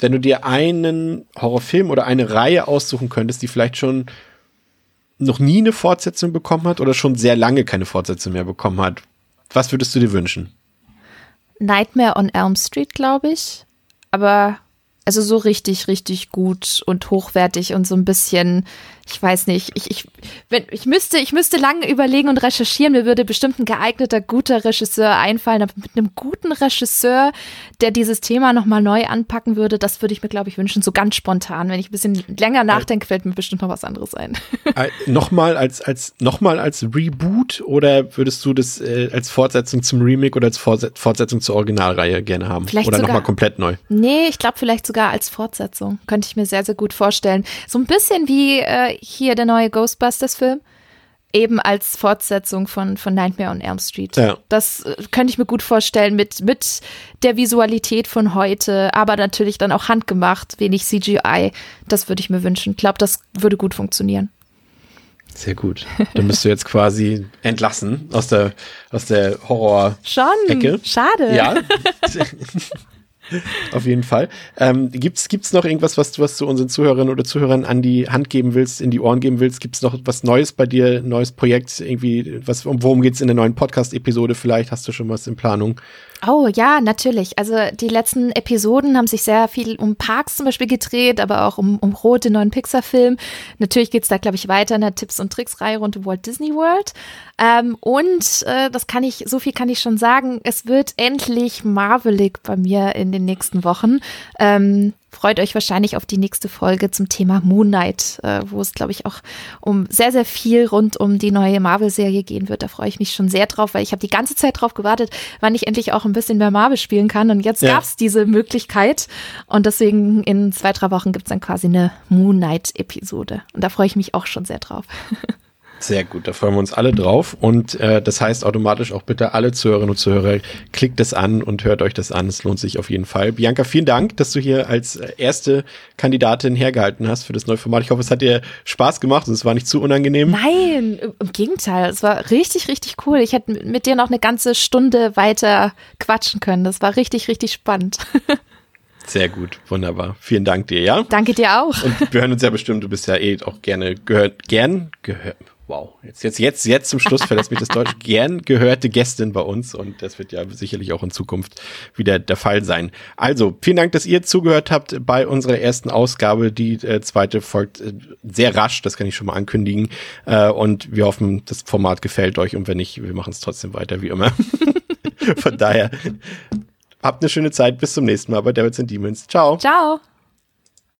wenn du dir einen Horrorfilm oder eine Reihe aussuchen könntest, die vielleicht schon noch nie eine Fortsetzung bekommen hat oder schon sehr lange keine Fortsetzung mehr bekommen hat. Was würdest du dir wünschen? Nightmare on Elm Street, glaube ich. Aber also so richtig, richtig gut und hochwertig und so ein bisschen, ich weiß nicht, ich, ich, wenn, ich müsste, ich müsste lange überlegen und recherchieren. Mir würde bestimmt ein geeigneter, guter Regisseur einfallen, aber mit einem guten Regisseur, der dieses Thema nochmal neu anpacken würde, das würde ich mir, glaube ich, wünschen, so ganz spontan. Wenn ich ein bisschen länger nachdenke, fällt mir bestimmt noch was anderes ein. Äh, nochmal als, als, nochmal als Reboot oder würdest du das äh, als Fortsetzung zum Remake oder als Fortsetzung zur Originalreihe gerne haben? Vielleicht oder nochmal komplett neu? Nee, ich glaube vielleicht sogar als Fortsetzung. Könnte ich mir sehr, sehr gut vorstellen. So ein bisschen wie äh, hier der neue Ghostbusters-Film. Eben als Fortsetzung von, von Nightmare on Elm Street. Ja. Das äh, könnte ich mir gut vorstellen mit, mit der Visualität von heute, aber natürlich dann auch handgemacht, wenig CGI. Das würde ich mir wünschen. Ich glaube, das würde gut funktionieren. Sehr gut. Dann bist du jetzt quasi entlassen aus der, aus der Horror- Schon. Schade. Ja. Auf jeden Fall. Ähm, gibt's gibt's noch irgendwas, was du, was du unseren Zuhörerinnen oder Zuhörern an die Hand geben willst, in die Ohren geben willst? Gibt's noch was Neues bei dir, neues Projekt, irgendwie, was, um worum geht's in der neuen Podcast-Episode? Vielleicht hast du schon was in Planung. Oh ja, natürlich. Also die letzten Episoden haben sich sehr viel um Parks zum Beispiel gedreht, aber auch um, um Rot, den neuen Pixar-Film. Natürlich geht's da, glaube ich, weiter in der Tipps- und Tricks-Reihe rund um Walt Disney World. Ähm, und äh, das kann ich, so viel kann ich schon sagen, es wird endlich marvelig bei mir in den nächsten Wochen. Ähm, freut euch wahrscheinlich auf die nächste Folge zum Thema Moon Knight, äh, wo es, glaube ich, auch um sehr, sehr viel rund um die neue Marvel-Serie gehen wird. Da freue ich mich schon sehr drauf, weil ich habe die ganze Zeit drauf gewartet, wann ich endlich auch ein bisschen mehr Marvel spielen kann. Und jetzt Ja. gab's diese Möglichkeit. Und deswegen in zwei, drei Wochen gibt's dann quasi eine Moon Knight-Episode. Und da freue ich mich auch schon sehr drauf. Sehr gut, da freuen wir uns alle drauf. Und äh, das heißt automatisch auch bitte alle Zuhörerinnen und Zuhörer, klickt es an und hört euch das an. Es lohnt sich auf jeden Fall. Bianca, vielen Dank, dass du hier als äh, erste Kandidatin hergehalten hast für das neue Format. Ich hoffe, es hat dir Spaß gemacht und es war nicht zu unangenehm. Nein, im- Gegenteil. Es war richtig, richtig cool. Ich hätte mit- mit dir noch eine ganze Stunde weiter quatschen können. Das war richtig, richtig spannend. Sehr gut, wunderbar. Vielen Dank dir, ja? Danke dir auch. Und wir hören uns ja bestimmt, du bist ja eh auch gerne gehört, gern gehört. Wow, jetzt, jetzt, jetzt, jetzt zum Schluss verlässt mich das Deutsch. Gern gehörte Gästin bei uns und das wird ja sicherlich auch in Zukunft wieder der Fall sein. Also, vielen Dank, dass ihr zugehört habt bei unserer ersten Ausgabe. Die äh, zweite folgt äh, sehr rasch, das kann ich schon mal ankündigen. Äh, und wir hoffen, das Format gefällt euch und wenn nicht, wir machen es trotzdem weiter wie immer. Von daher, habt eine schöne Zeit. Bis zum nächsten Mal bei Devils and Demons. Ciao. Ciao.